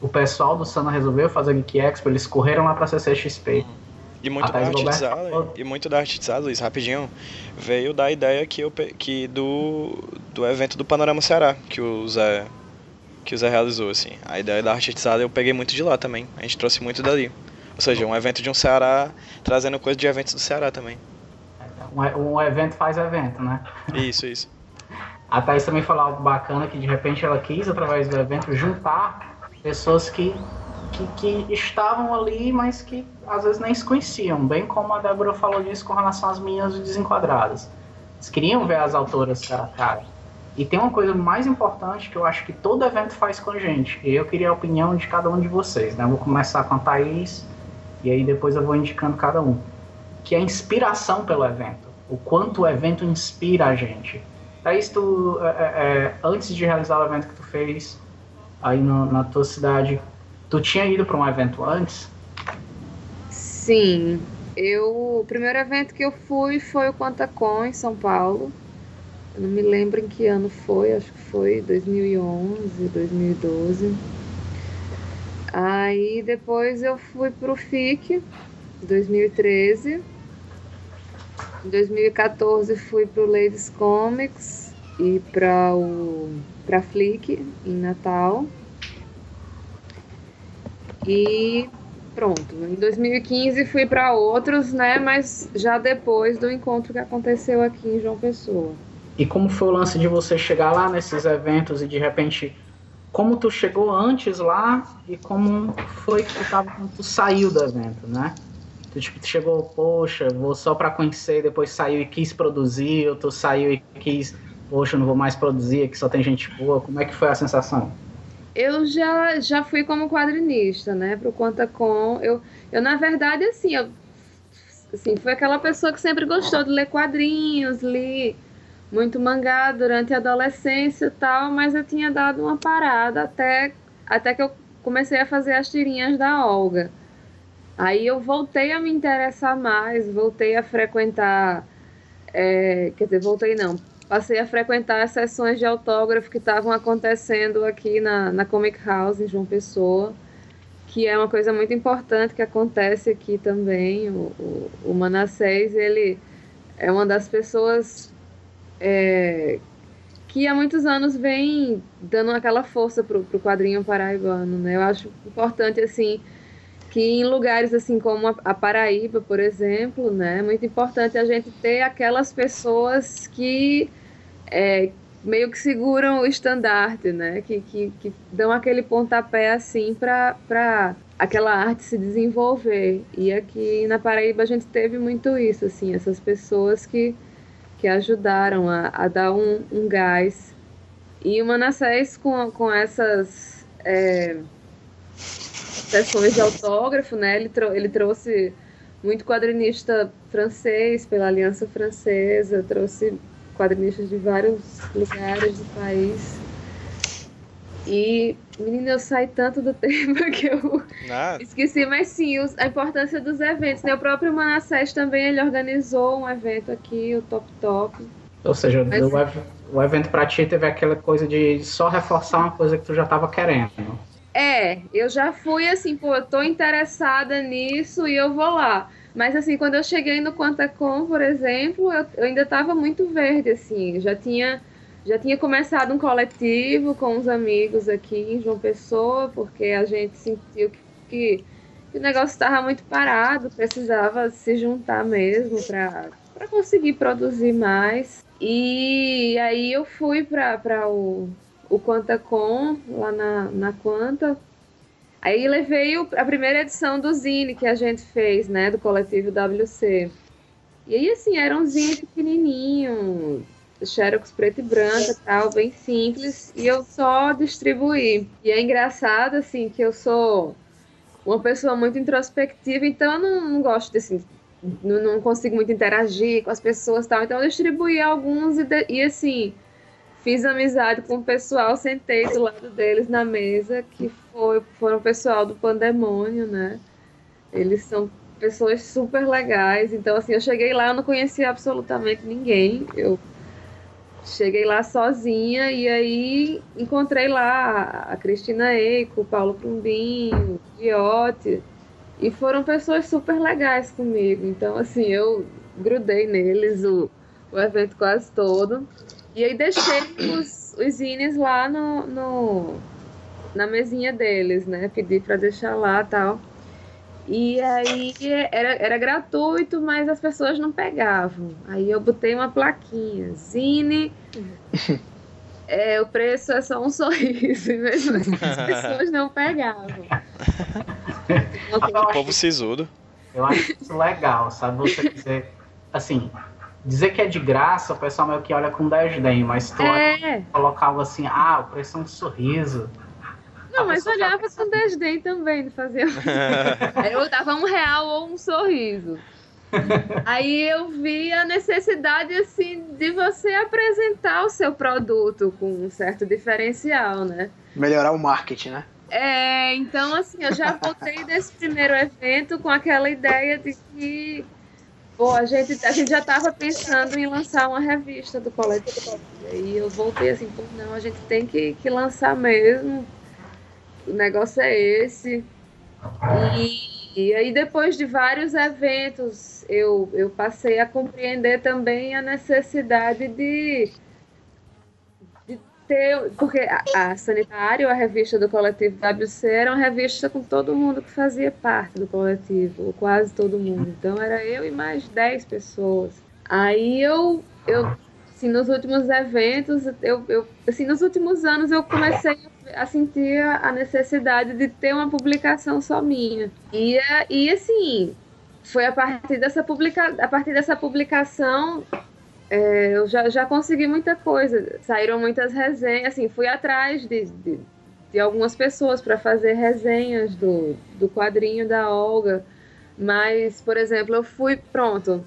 o pessoal do Sana resolveu fazer Geek Expo, eles correram lá pra CCXP.
E muito, da Artizada, e muito da Artizada, Luiz, rapidinho, veio da ideia que, eu, que do, do evento do Panorama Ceará, que o Zé que o Zé realizou, assim. A ideia da Artizada eu peguei muito de lá também. A gente trouxe muito dali. Ou seja, um evento de um Ceará trazendo coisa de eventos do Ceará também.
Um, um evento faz evento, né?
Isso, isso.
A Thaís também falou algo bacana que de repente ela quis, através do evento, juntar pessoas que, que, que, estavam ali, mas que às vezes nem se conheciam, bem como a Débora falou disso com relação às minhas desenquadradas. Eles queriam ver as autoras cara a cara. E tem uma coisa mais importante que eu acho que todo evento faz com a gente. E eu queria a opinião de cada um de vocês. Né? Eu vou começar com a Thaís e aí depois eu vou indicando cada um. Que é a inspiração pelo evento. O quanto o evento inspira a gente. Thaís, tu, é, é, é antes de realizar o evento que tu fez aí no, na tua cidade, tu tinha ido para um evento antes?
Sim. Eu, o primeiro evento que eu fui foi o Quantacon em São Paulo eu não me lembro em que ano foi, acho que foi 2011, 2012. Aí depois eu fui pro FIC, 2013. Em 2014 fui pro Ladies Comics e para o para Flick em Natal. E pronto. Em 2015 fui para outros, né, mas já depois do encontro que aconteceu aqui em João Pessoa.
E como foi o lance de você chegar lá nesses eventos e de repente como tu chegou antes lá e como foi que tu tava tu saiu do evento, né? Tu, tipo, tu chegou, poxa, vou só para conhecer, depois saiu e quis produzir, ou tu saiu e quis, poxa, não vou mais produzir, aqui só tem gente boa. Como é que foi a sensação?
Eu já, já fui como quadrinista, né, pro Conta Com. Eu, eu na verdade, assim, eu, assim, foi aquela pessoa que sempre gostou de ler quadrinhos, li muito mangá durante a adolescência e tal, mas eu tinha dado uma parada até, até que eu comecei a fazer as tirinhas da Olga. Aí eu voltei a me interessar mais, voltei a frequentar. É, quer dizer, voltei não. Passei a frequentar as sessões de autógrafo que estavam acontecendo aqui na, na Comic House, em João Pessoa, que é uma coisa muito importante que acontece aqui também. O, o, o Manassés, ele é uma das pessoas é, que há muitos anos vem dando aquela força pro, pro quadrinho paraibano, né? Eu acho importante, assim, que em lugares assim como a, a Paraíba, por exemplo, né, é muito importante a gente ter aquelas pessoas que é, meio que seguram o estandarte, né, que, que, que dão aquele pontapé assim para aquela arte se desenvolver. E aqui na Paraíba a gente teve muito isso, assim, essas pessoas que, que ajudaram a, a dar um, um gás. E o Manassés com, com essas é, sessões de autógrafo, né? Ele, trou ele trouxe muito quadrinista francês pela Aliança Francesa, trouxe quadrinistas de vários lugares do país. E, menina, eu saí tanto do tema que eu
Ah,
esqueci, mas sim, os- a importância dos eventos, né? O próprio Manassés também, ele organizou um evento aqui, o Top Top.
Ou seja,
Mas-
o, ev- o evento pra ti teve aquela coisa de só reforçar uma coisa que tu já tava querendo.
É, eu já fui assim, pô, eu tô interessada nisso e eu vou lá. Mas assim, quando eu cheguei no Quantacom, por exemplo, eu, eu ainda tava muito verde, assim, já tinha já tinha começado um coletivo com uns amigos aqui em João Pessoa, porque a gente sentiu que, que, o negócio estava muito parado, precisava se juntar mesmo para conseguir produzir mais. E aí eu fui para o, o Quantacom, lá na, na Quanta. Aí levei o- a primeira edição do Zine que a gente fez, né, do coletivo WC. E aí, assim, era um zine pequenininho, xerox preto e branco tal, bem simples, e eu só distribuí. E é engraçado, assim, que eu sou uma pessoa muito introspectiva, então eu não, não gosto desse. Não, não consigo muito interagir com as pessoas tal, então eu distribuí alguns e, de- e assim, fiz amizade com o pessoal, sentei do lado deles na mesa, que foi, foram o pessoal do Pandemônio, né? Eles são pessoas super legais. Então, assim, eu cheguei lá, eu não conhecia absolutamente ninguém. Eu cheguei lá sozinha e aí encontrei lá a Cristina Eico, o Paulo Plumbinho, o Diote. E foram pessoas super legais comigo. Então, assim, eu grudei neles o, o evento quase todo. E aí deixei os, os zines lá no, no, na mesinha deles, né? Pedi para deixar lá tal. E aí era, era gratuito, mas as pessoas não pegavam. Aí eu botei uma plaquinha, Zine, é, o preço é só um sorriso, e mesmo assim as pessoas não pegavam.
o povo sisudo.
Eu acho isso legal, sabe? Você dizer, assim, dizer que é de graça, o pessoal meio que olha com desdém, mas se tu
É.
e colocar algo assim, ah, o preço é um sorriso.
Não, mas olhava com desdém também, não fazia. Aí eu dava um real ou um sorriso. Aí eu vi a necessidade, assim, de você apresentar o seu produto com um certo diferencial, né?
Melhorar o marketing, né?
É, então assim, eu já voltei desse primeiro evento com aquela ideia de que pô, a gente, a gente já estava pensando em lançar uma revista do coletivo. E aí eu voltei assim, pô, não, a gente tem que, que lançar mesmo. O negócio é esse. E, e aí depois de vários eventos, eu, eu passei a compreender também a necessidade de ter, porque a, a Sanitário, a revista do coletivo WC, era uma revista com todo mundo que fazia parte do coletivo, quase todo mundo. Então era eu e mais 10 pessoas. Aí eu, eu assim, nos últimos eventos, eu, eu, assim, nos últimos anos eu comecei a sentir a necessidade de ter uma publicação só minha. E, e assim, foi a partir dessa, publica, a partir dessa publicação é, eu já, já consegui muita coisa. Saíram muitas resenhas. Assim, fui atrás de, de, de algumas pessoas para fazer resenhas do, do quadrinho da Olga. Mas, por exemplo, eu fui. Pronto.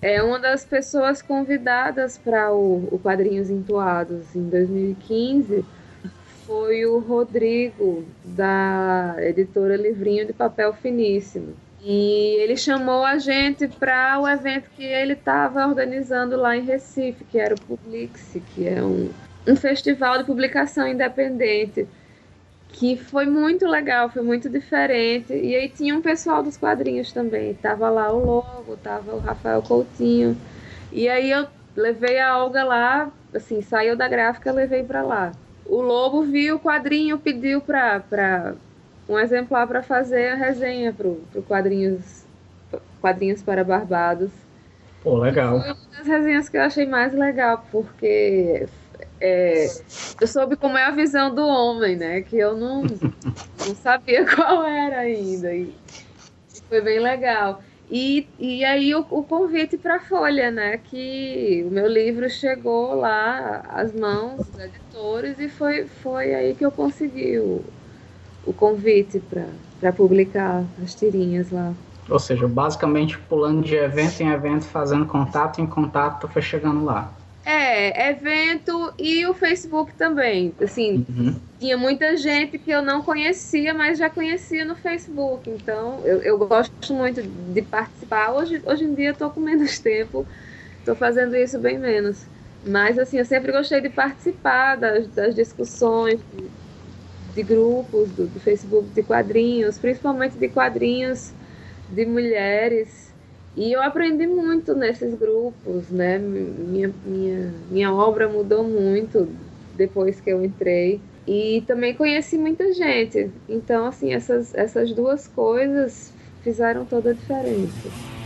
É uma das pessoas convidadas para o, o Quadrinhos Entoados em 2015 foi o Rodrigo, da editora Livrinho de Papel Finíssimo. E ele chamou a gente para o evento que ele estava organizando lá em Recife, que era o Publix, que é um, um festival de publicação independente, que foi muito legal, foi muito diferente. E aí tinha um pessoal dos quadrinhos também. Tava lá o Lobo, tava o Rafael Coutinho. E aí eu levei a Olga lá, assim, saiu da gráfica, levei para lá. O Lobo viu o quadrinho, pediu para um exemplar para fazer a resenha para o quadrinhos, quadrinhos para Barbados.
Pô, legal.
Foi uma das resenhas que eu achei mais legal, porque é, eu soube como é a visão do homem, né? Que eu não, não sabia qual era ainda. E foi bem legal. E, e aí o, o convite para a Folha, né? Que o meu livro chegou lá às mãos dos editores e foi, foi aí que eu consegui o, o convite para publicar as tirinhas lá.
Ou seja, basicamente pulando de evento em evento, fazendo contato em contato, foi chegando lá.
É, evento e o Facebook também. Assim, uhum. tinha muita gente que eu não conhecia, mas já conhecia no Facebook. Então, eu, eu gosto muito de participar. Hoje, hoje em dia, estou com menos tempo, estou fazendo isso bem menos. Mas, assim, eu sempre gostei de participar das, das discussões de, de grupos do, do Facebook de quadrinhos, principalmente de quadrinhos de mulheres e eu aprendi muito nesses grupos, né? Minha, minha, minha obra mudou muito depois que eu entrei. E também conheci muita gente. Então, assim, essas, essas duas coisas fizeram toda a diferença.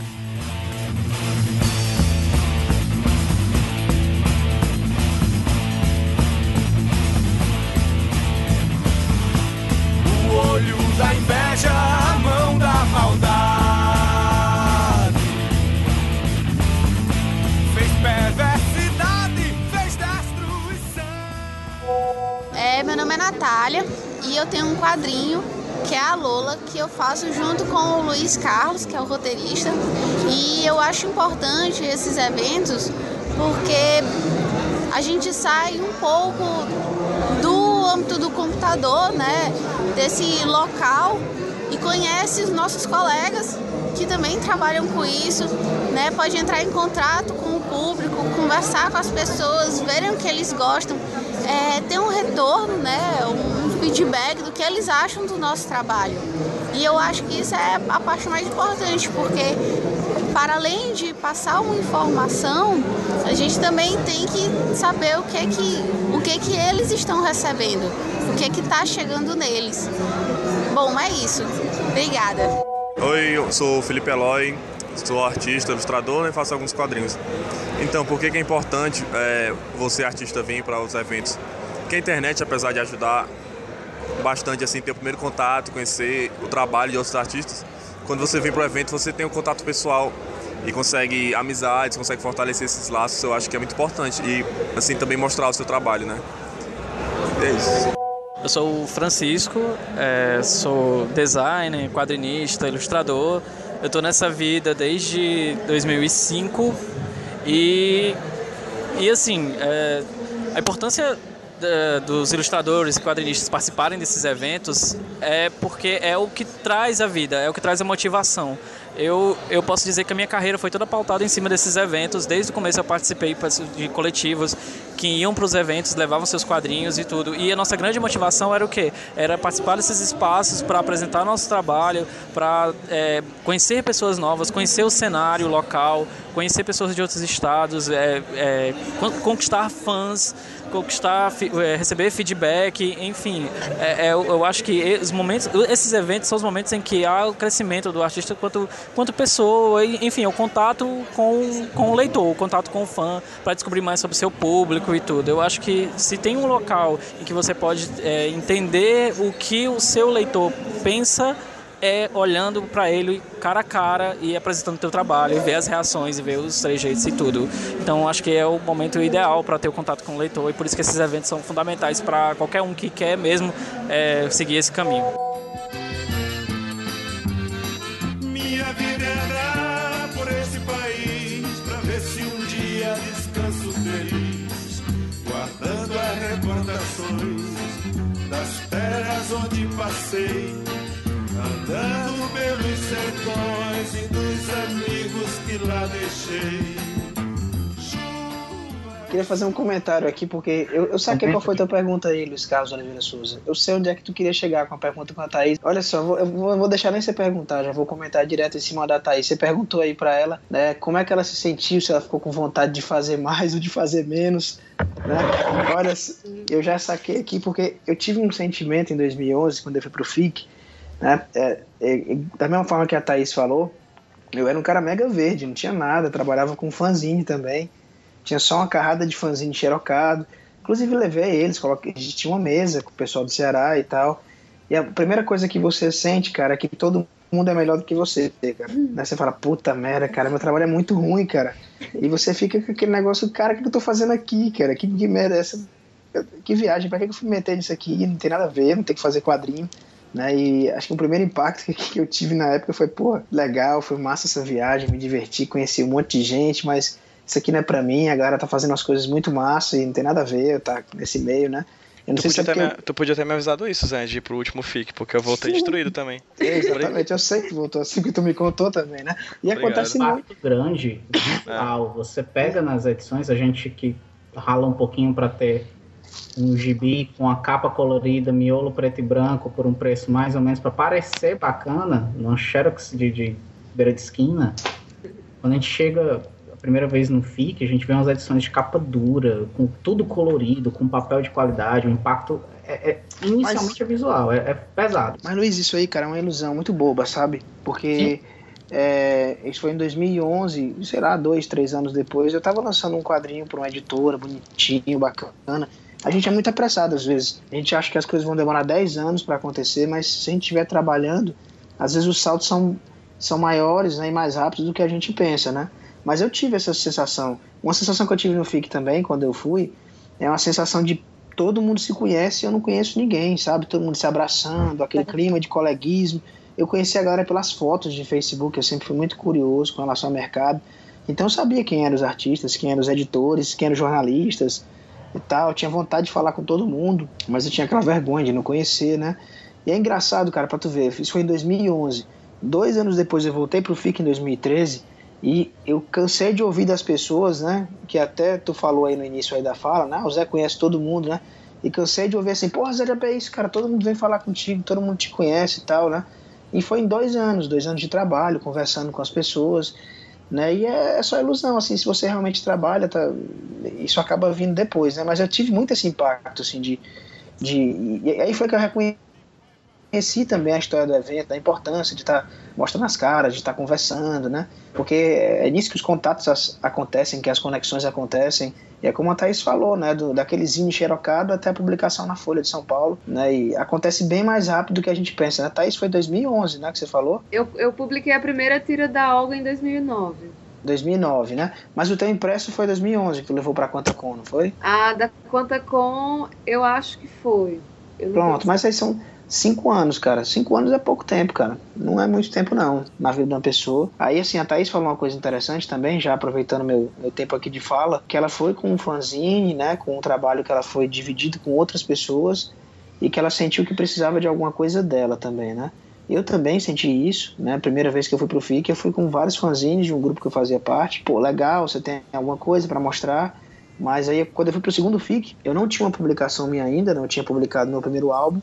Quadrinho que é a Lola, que eu faço junto com o Luiz Carlos, que é o roteirista. E eu acho importante esses eventos porque a gente sai um pouco do âmbito do computador, né, desse local e conhece os nossos colegas que também trabalham com isso, né? Pode entrar em contato com o público, conversar com as pessoas, verem o que eles gostam é, ter um retorno, né, um feedback do que eles acham do nosso trabalho. E eu acho que isso é a parte mais importante, porque para além de passar uma informação, a gente também tem que saber o que é que, o que, é que eles estão recebendo, o que é que está chegando neles. Bom, é isso. Obrigada.
Oi, eu sou o Felipe Eloy, sou artista, ilustrador né, e faço alguns quadrinhos. Então, por que, que é importante é, você, artista, vir para os eventos? Porque a internet, apesar de ajudar bastante assim, ter o primeiro contato, conhecer o trabalho de outros artistas, quando você vem para o evento, você tem um contato pessoal e consegue amizades, consegue fortalecer esses laços, eu acho que é muito importante. E assim também mostrar o seu trabalho, né? É isso.
Eu sou o Francisco, é, sou designer, quadrinista, ilustrador eu tô nessa vida desde 2005 e, e assim, é, a importância é, dos ilustradores e quadrinistas participarem desses eventos é porque é o que traz a vida, é o que traz a motivação eu, eu posso dizer que a minha carreira foi toda pautada em cima desses eventos. Desde o começo eu participei de coletivos que iam para os eventos, levavam seus quadrinhos e tudo. E a nossa grande motivação era o quê? Era participar desses espaços para apresentar nosso trabalho, para é, conhecer pessoas novas, conhecer o cenário local, conhecer pessoas de outros estados, é, é, conquistar fãs conquistar, é, receber feedback, enfim. É, é, eu acho que os momentos, esses eventos são os momentos em que há o crescimento do artista quanto, quanto pessoa, enfim, o contato com, com o leitor, o contato com o fã, para descobrir mais sobre o seu público e tudo. Eu acho que se tem um local em que você pode é, entender o que o seu leitor pensa é olhando para ele cara a cara e apresentando o teu trabalho, e ver as reações e ver os trejeitos e tudo. Então acho que é o momento ideal para ter o contato com o leitor e por isso que esses eventos são fundamentais para qualquer um que quer mesmo é, seguir esse caminho.
Onde passei Andando pelos sertões e dos amigos que lá deixei.
Queria fazer um comentário aqui, porque eu, eu saquei qual foi a tua pergunta aí, Luiz Carlos Oliveira Souza. Eu sei onde é que tu queria chegar com a pergunta com a Thaís. Olha só, eu vou, eu vou deixar nem você perguntar, já vou comentar direto em cima da Thaís. Você perguntou aí para ela, né, como é que ela se sentiu, se ela ficou com vontade de fazer mais ou de fazer menos, né? Olha, eu já saquei aqui, porque eu tive um sentimento em 2011, quando eu fui pro FIC, Né? É, é, da mesma forma que a Thaís falou, eu era um cara mega verde, não tinha nada, trabalhava com fanzine também, tinha só uma carrada de fanzine xerocado. Inclusive levei eles, coloquei, tinha uma mesa com o pessoal do Ceará e tal. E a primeira coisa que você sente, cara, é que todo mundo é melhor do que você, cara. Hum. Daí você fala, puta merda, cara, meu trabalho é muito ruim, cara. E você fica com aquele negócio, cara, o que eu tô fazendo aqui, cara? Que, que merda é essa? Que viagem, pra que eu fui meter nisso aqui? Não tem nada a ver, não tem que fazer quadrinho. Né? E acho que o primeiro impacto que eu tive na época foi, pô, legal, foi massa essa viagem, me diverti, conheci um monte de gente, mas isso aqui não é pra mim, a galera tá fazendo as coisas muito massa e não tem nada a ver, tá nesse meio, né?
Tu podia, é ter me, tu podia ter me avisado isso, Zé, de ir pro último FIC, porque eu voltei Sim. destruído também.
É, exatamente, eu sei que voltou assim que tu me contou também, né? E Obrigado. acontece
muito. grande, visual, é. você pega nas edições, a gente que rala um pouquinho para ter um gibi com a capa colorida, miolo preto e branco, por um preço mais ou menos, para parecer bacana, numa xerox de, de beira de esquina, quando a gente chega primeira vez no FIC, a gente vê umas edições de capa dura, com tudo colorido, com papel de qualidade, o impacto é, é inicialmente mas, é visual, é, é, pesado.
Mas Luiz, isso aí, cara, é uma ilusão muito boba, sabe? Porque é, isso foi em 2011, sei lá, dois, três anos depois, eu tava lançando um quadrinho para uma editora, bonitinho, bacana. A gente é muito apressado às vezes. A gente acha que as coisas vão demorar 10 anos para acontecer, mas se a gente estiver trabalhando, às vezes os saltos são, são maiores né, e mais rápidos do que a gente pensa, né? Mas eu tive essa sensação. Uma sensação que eu tive no FIC também, quando eu fui, é uma sensação de todo mundo se conhece e eu não conheço ninguém, sabe? Todo mundo se abraçando, aquele clima de coleguismo. Eu conheci a galera pelas fotos de Facebook, eu sempre fui muito curioso com relação ao mercado. Então eu sabia quem eram os artistas, quem eram os editores, quem eram os jornalistas e tal. Eu tinha vontade de falar com todo mundo, mas eu tinha aquela vergonha de não conhecer, né? E é engraçado, cara, pra tu ver. Isso foi em 2011. Dois anos depois eu voltei pro FIC em 2013 e eu cansei de ouvir das pessoas, né? Que até tu falou aí no início aí da fala, né? O Zé conhece todo mundo, né? E cansei de ouvir assim, porra, Zé, é isso, cara, todo mundo vem falar contigo, todo mundo te conhece e tal, né? E foi em dois anos, dois anos de trabalho, conversando com as pessoas, né? E é, é só ilusão, assim, se você realmente trabalha, tá, isso acaba vindo depois, né? Mas eu tive muito esse impacto, assim, de, de e aí foi que eu reconheci conheci também a história do evento, da importância de estar tá mostrando as caras, de estar tá conversando, né? Porque é nisso que os contatos acontecem, que as conexões acontecem. E é como a Thaís falou, né? Do, daquele zine xerocado até a publicação na Folha de São Paulo, né? E acontece bem mais rápido do que a gente pensa, né? Thaís, foi 2011, né? Que você falou?
Eu, eu publiquei a primeira tira da Olga em 2009.
2009, né? Mas o teu impresso foi 2011 que tu levou para Quantacon, não foi?
Ah, da Quantacon eu acho que foi.
Pronto, mas aí são Cinco anos, cara. Cinco anos é pouco tempo, cara. Não é muito tempo, não, na vida de uma pessoa. Aí, assim, a Thaís falou uma coisa interessante também, já aproveitando meu, meu tempo aqui de fala, que ela foi com um fanzine, né, com um trabalho que ela foi dividido com outras pessoas e que ela sentiu que precisava de alguma coisa dela também, né? Eu também senti isso, né? A primeira vez que eu fui pro FIC, eu fui com vários fanzines de um grupo que eu fazia parte. Pô, legal, você tem alguma coisa para mostrar. Mas aí, quando eu fui pro segundo FIC, eu não tinha uma publicação minha ainda, não tinha publicado meu primeiro álbum.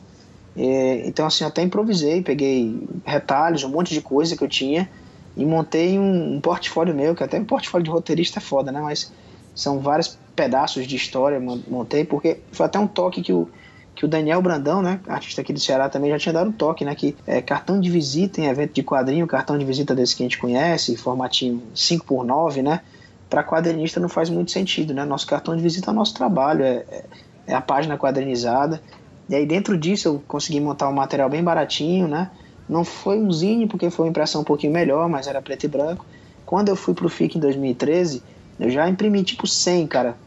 É, então, assim, até improvisei, peguei retalhos, um monte de coisa que eu tinha e montei um, um portfólio meu, que até um portfólio de roteirista é foda, né? Mas são vários pedaços de história montei, porque foi até um toque que o, que o Daniel Brandão, né, artista aqui do Ceará, também já tinha dado um toque, né, que é cartão de visita em evento de quadrinho, cartão de visita desse que a gente conhece, formatinho 5 por 9 né, para quadrinista não faz muito sentido, né, nosso cartão de visita é o nosso trabalho, é, é, é a página quadrinizada, e aí dentro disso eu consegui montar um material bem baratinho, né? Não foi um zine porque foi uma impressão um pouquinho melhor, mas era preto e branco. Quando eu fui pro FIC em 2013, eu já imprimi tipo 100, cara,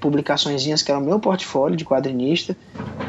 publicaçõezinhas que era o meu portfólio de quadrinista.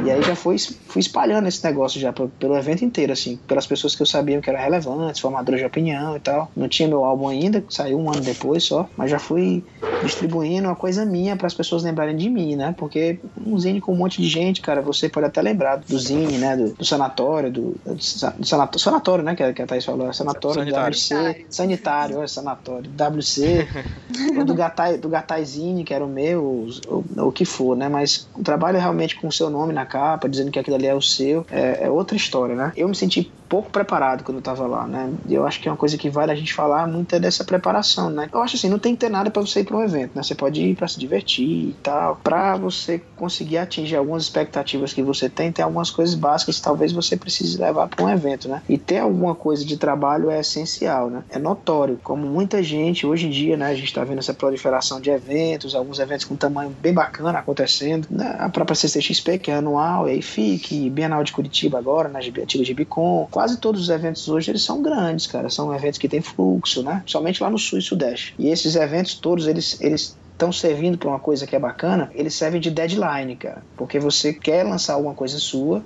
E aí já fui, fui espalhando esse negócio já pelo evento inteiro, assim, pelas pessoas que eu sabia que eram relevantes, formadores de opinião e tal. Não tinha meu álbum ainda, saiu um ano depois só, mas já fui distribuindo uma coisa minha para as pessoas lembrarem de mim, né? Porque um zine com um monte de gente, cara, você pode até lembrar do zine, né? Do, do sanatório, do, do, sanatório, sanatório, né? Que, que a Thaís falou, é sanatório,
sanitário.
WC, sanitário, é sanatório, WC, do Gatai, do Gataizinho, que era o meu, o, o que for, né? Mas trabalho realmente com o seu nome na capa, dizendo que aquilo ali é o seu, é, é outra história, né? Eu me senti pouco preparado quando eu tava lá, né? Eu acho que é uma coisa que vale a gente falar muito é dessa preparação, né? Eu acho assim, não tem que ter nada para você ir para um evento, né? Você pode ir para se divertir e tal, para você conseguir atingir algumas expectativas que você tem, tem algumas coisas básicas que talvez você precise levar para um evento, né? E ter alguma coisa de trabalho é essencial, né? É notório, como muita gente hoje em dia, né? A gente está vendo essa proliferação de eventos, alguns eventos com tamanho bem bacana acontecendo, né? A própria CCXP, que é anual, e aí FIC, Bienal de Curitiba agora, na né? antiga Gibicon, quase todos os eventos hoje eles são grandes, cara, são eventos que têm fluxo, né? Somente lá no Sul e Sudeste. E esses eventos todos, eles, eles estão servindo para uma coisa que é bacana, eles servem de deadline, cara. Porque você quer lançar alguma coisa sua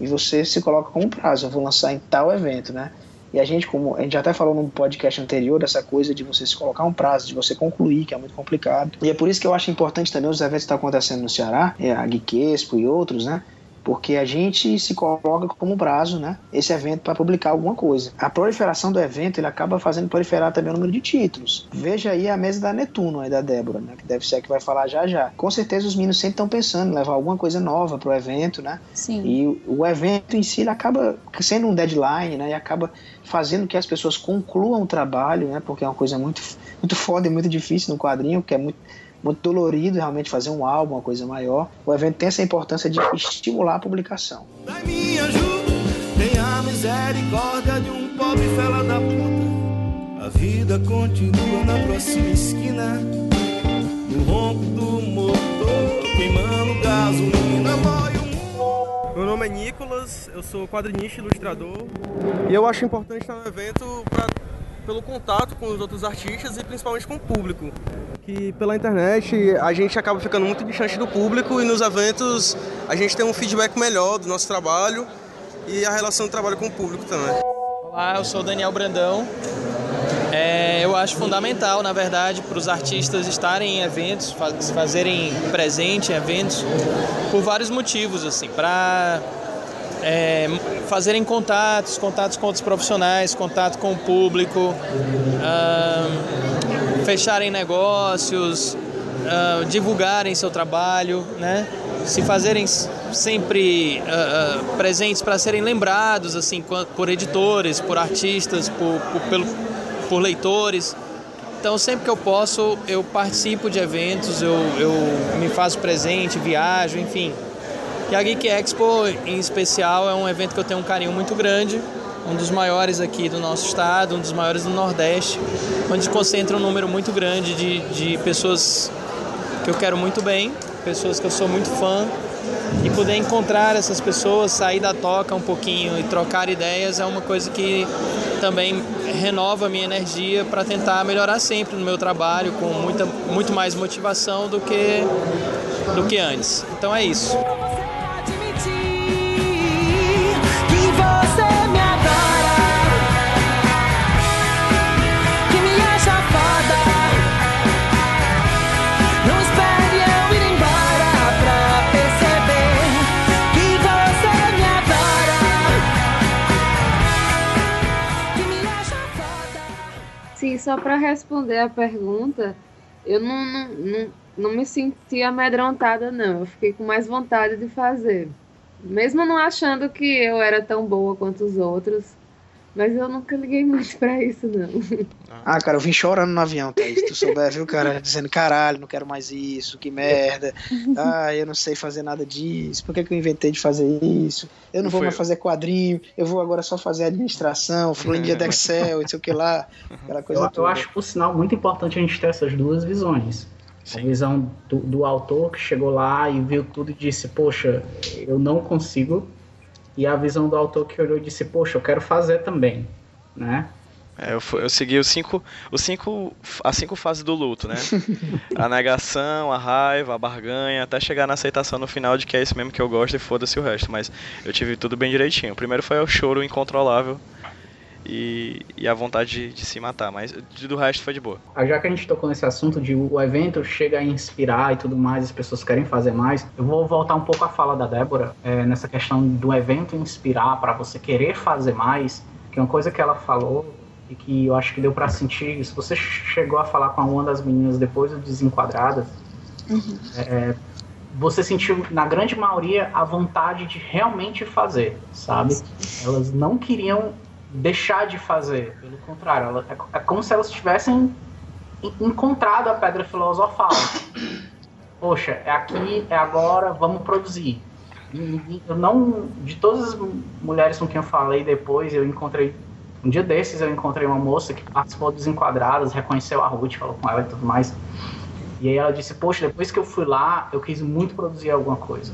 e você se coloca como prazo. Eu vou lançar em tal evento, né? E a gente, como a gente até falou no podcast anterior, dessa coisa de você se colocar um prazo, de você concluir, que é muito complicado. E é por isso que eu acho importante também os eventos que estão acontecendo no Ceará, é, a Geek e outros, né? Porque a gente se coloca como prazo, né, esse evento para publicar alguma coisa. A proliferação do evento ele acaba fazendo proliferar também o número de títulos. Veja aí a mesa da Netuno, aí da Débora, né, que deve ser a que vai falar já já. Com certeza os meninos sempre estão pensando em levar alguma coisa nova para o evento, né?
Sim.
E o, evento em si ele acaba sendo um deadline, né, e acaba fazendo que as pessoas concluam o trabalho, né, porque é uma coisa muito muito foda e muito difícil no quadrinho, que é muito muito dolorido realmente fazer um álbum, uma coisa maior. O evento tem essa importância de estimular a publicação.
Dai minha ajuda, tenha misericórdia de um pobre fela da puta. A vida continua na próxima esquina, no ronco do motor, queimando gasolina,
Meu nome é Nicolas, eu sou quadrinista e ilustrador. E eu acho importante estar no evento pra, pelo contato com os outros artistas e principalmente com o público que pela internet a gente acaba ficando muito distante do público e nos eventos a gente tem um feedback melhor do nosso trabalho e a relação do trabalho com o público também.
Olá, eu sou Daniel Brandão. É, eu acho fundamental, na verdade, para os artistas estarem em eventos, fazerem presente em eventos, por vários motivos, assim, para é, fazerem contatos, contatos com outros profissionais, contato com o público, fecharem negócios, uh, divulgarem seu trabalho, né? se fazerem sempre uh, presentes para serem lembrados assim por editores, por artistas, por, por, pelo, por leitores. Então sempre que eu posso eu participo de eventos, eu, eu me faço presente, viajo, enfim. E a Geek Expo em especial é um evento que eu tenho um carinho muito grande um dos maiores aqui do nosso estado, um dos maiores do Nordeste, onde concentra um número muito grande de, de pessoas que eu quero muito bem, pessoas que eu sou muito fã. E poder encontrar essas pessoas, sair da toca um pouquinho e trocar ideias é uma coisa que também renova a minha energia para tentar melhorar sempre no meu trabalho com muita, muito mais motivação do que, do que antes. Então é isso.
Só para responder a pergunta, eu não, não, não, não me senti amedrontada, não. Eu fiquei com mais vontade de fazer. Mesmo não achando que eu era tão boa quanto os outros, mas eu nunca liguei muito pra isso, não.
Ah, cara, eu vim chorando no avião, Thaís. Tu souber, viu, cara? Dizendo, caralho, não quero mais isso, que merda. Ah, eu não sei fazer nada disso. Por que, que eu inventei de fazer isso? Eu não vou mais fazer quadrinho, eu vou agora só fazer administração, fluidez de Excel, não sei o que lá. Aquela coisa
eu,
toda.
eu acho, por sinal, muito importante a gente ter essas duas visões. Sim. A visão do, do autor que chegou lá e viu tudo e disse, poxa, eu não consigo e a visão do autor que olhou e disse, poxa, eu quero fazer também, né?
É, eu, eu, segui os cinco, os cinco, as cinco fases do luto, né? a negação, a raiva, a barganha, até chegar na aceitação no final de que é isso mesmo que eu gosto e foda-se o resto. Mas eu tive tudo bem direitinho. O primeiro foi o choro incontrolável e, e a vontade de, de, se matar, mas do resto foi de boa.
Ah, já que a gente tocou nesse assunto de o evento chega a inspirar e tudo mais, as pessoas querem fazer mais, eu vou voltar um pouco à fala da Débora é, nessa questão do evento inspirar para você querer fazer mais, que é uma coisa que ela falou e que eu acho que deu para sentir. Se você chegou a falar com uma das meninas depois do Desenquadradas, uhum. é, você sentiu, na grande maioria, a vontade de realmente fazer, sabe? Elas não queriam deixar de fazer, pelo contrário, ela, é, é como se elas tivessem encontrado a pedra filosofal. Poxa, é aqui, é agora, vamos produzir. E, eu não, de todas as mulheres com quem eu falei depois, eu encontrei um dia desses eu encontrei uma moça que participou dos enquadrados, reconheceu a Ruth, falou com ela e tudo mais. E aí ela disse, poxa, depois que eu fui lá, eu quis muito produzir alguma coisa.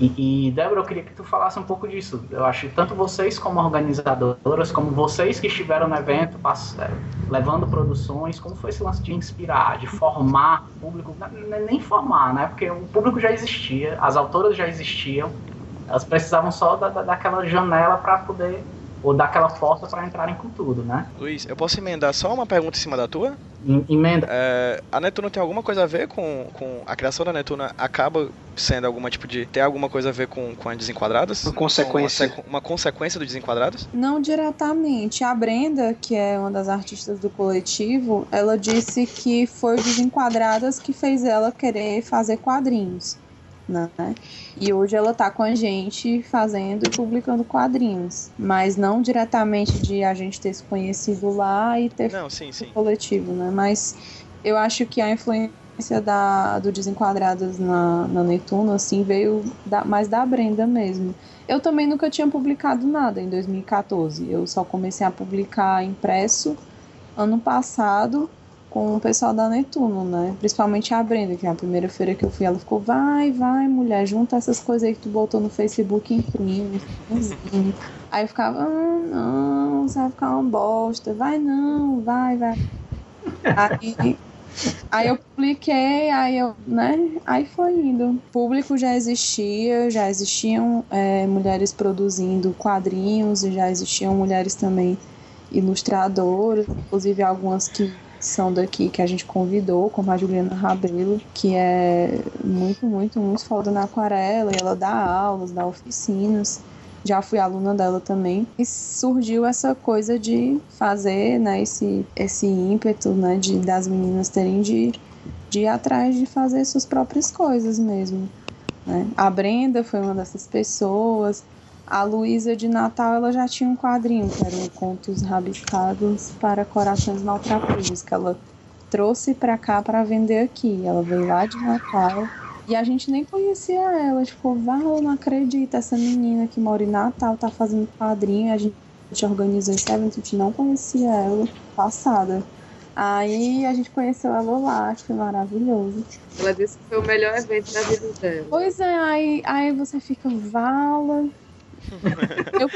E, e Débora, eu queria que tu falasse um pouco disso. Eu acho que tanto vocês como organizadoras, como vocês que estiveram no evento, é, levando produções, como foi esse lance de inspirar, de formar o público, nem formar, né? Porque o público já existia, as autoras já existiam, elas precisavam só da, daquela janela para poder ou dar aquela força para entrarem com tudo, né?
Luiz, eu posso emendar só uma pergunta em cima da tua?
Emenda.
É, a Netuna tem alguma coisa a ver com, com a criação da Netuna acaba sendo alguma tipo de tem alguma coisa a ver com, com as desenquadradas?
Uma consequência.
Uma, uma consequência dos desenquadrados?
Não diretamente. A Brenda, que é uma das artistas do coletivo, ela disse que foi o desenquadradas que fez ela querer fazer quadrinhos né? E hoje ela tá com a gente fazendo e publicando quadrinhos, mas não diretamente de a gente ter se conhecido lá e ter
não, sim, sim.
coletivo, né? Mas eu acho que a influência da, do Desenquadradas na, na Netuno, assim, veio da, mais da Brenda mesmo. Eu também nunca tinha publicado nada em 2014. Eu só comecei a publicar impresso ano passado com o pessoal da Netuno, né? Principalmente a Brenda, que é a primeira feira que eu fui, ela ficou, vai, vai, mulher, junta essas coisas aí que tu botou no Facebook e imprime. aí eu ficava, ah, não, você vai ficar uma bosta, vai não, vai, vai. Aí, aí eu publiquei, aí eu, né? Aí foi indo. O público já existia, já existiam é, mulheres produzindo quadrinhos, e já existiam mulheres também ilustradoras, inclusive algumas que são daqui que a gente convidou, como a Juliana Rabelo, que é muito, muito, muito foda na aquarela, e ela dá aulas, dá oficinas. Já fui aluna dela também. E surgiu essa coisa de fazer, né, esse, esse ímpeto, né, de, das meninas terem de, de ir atrás de fazer suas próprias coisas mesmo. Né? A Brenda foi uma dessas pessoas. A Luísa de Natal ela já tinha um quadrinho, que eram contos rabiscados para corações maltrapilhos, que ela trouxe para cá para vender aqui. Ela veio lá de Natal e a gente nem conhecia ela. Tipo, eu não acredito, essa menina que mora em Natal tá fazendo quadrinho. A gente organizou esse evento, a gente não conhecia ela, passada. Aí a gente conheceu ela lá, acho que foi maravilhoso.
Ela disse que foi o melhor evento da vida dela.
Pois é, aí, aí você fica, vala, eu,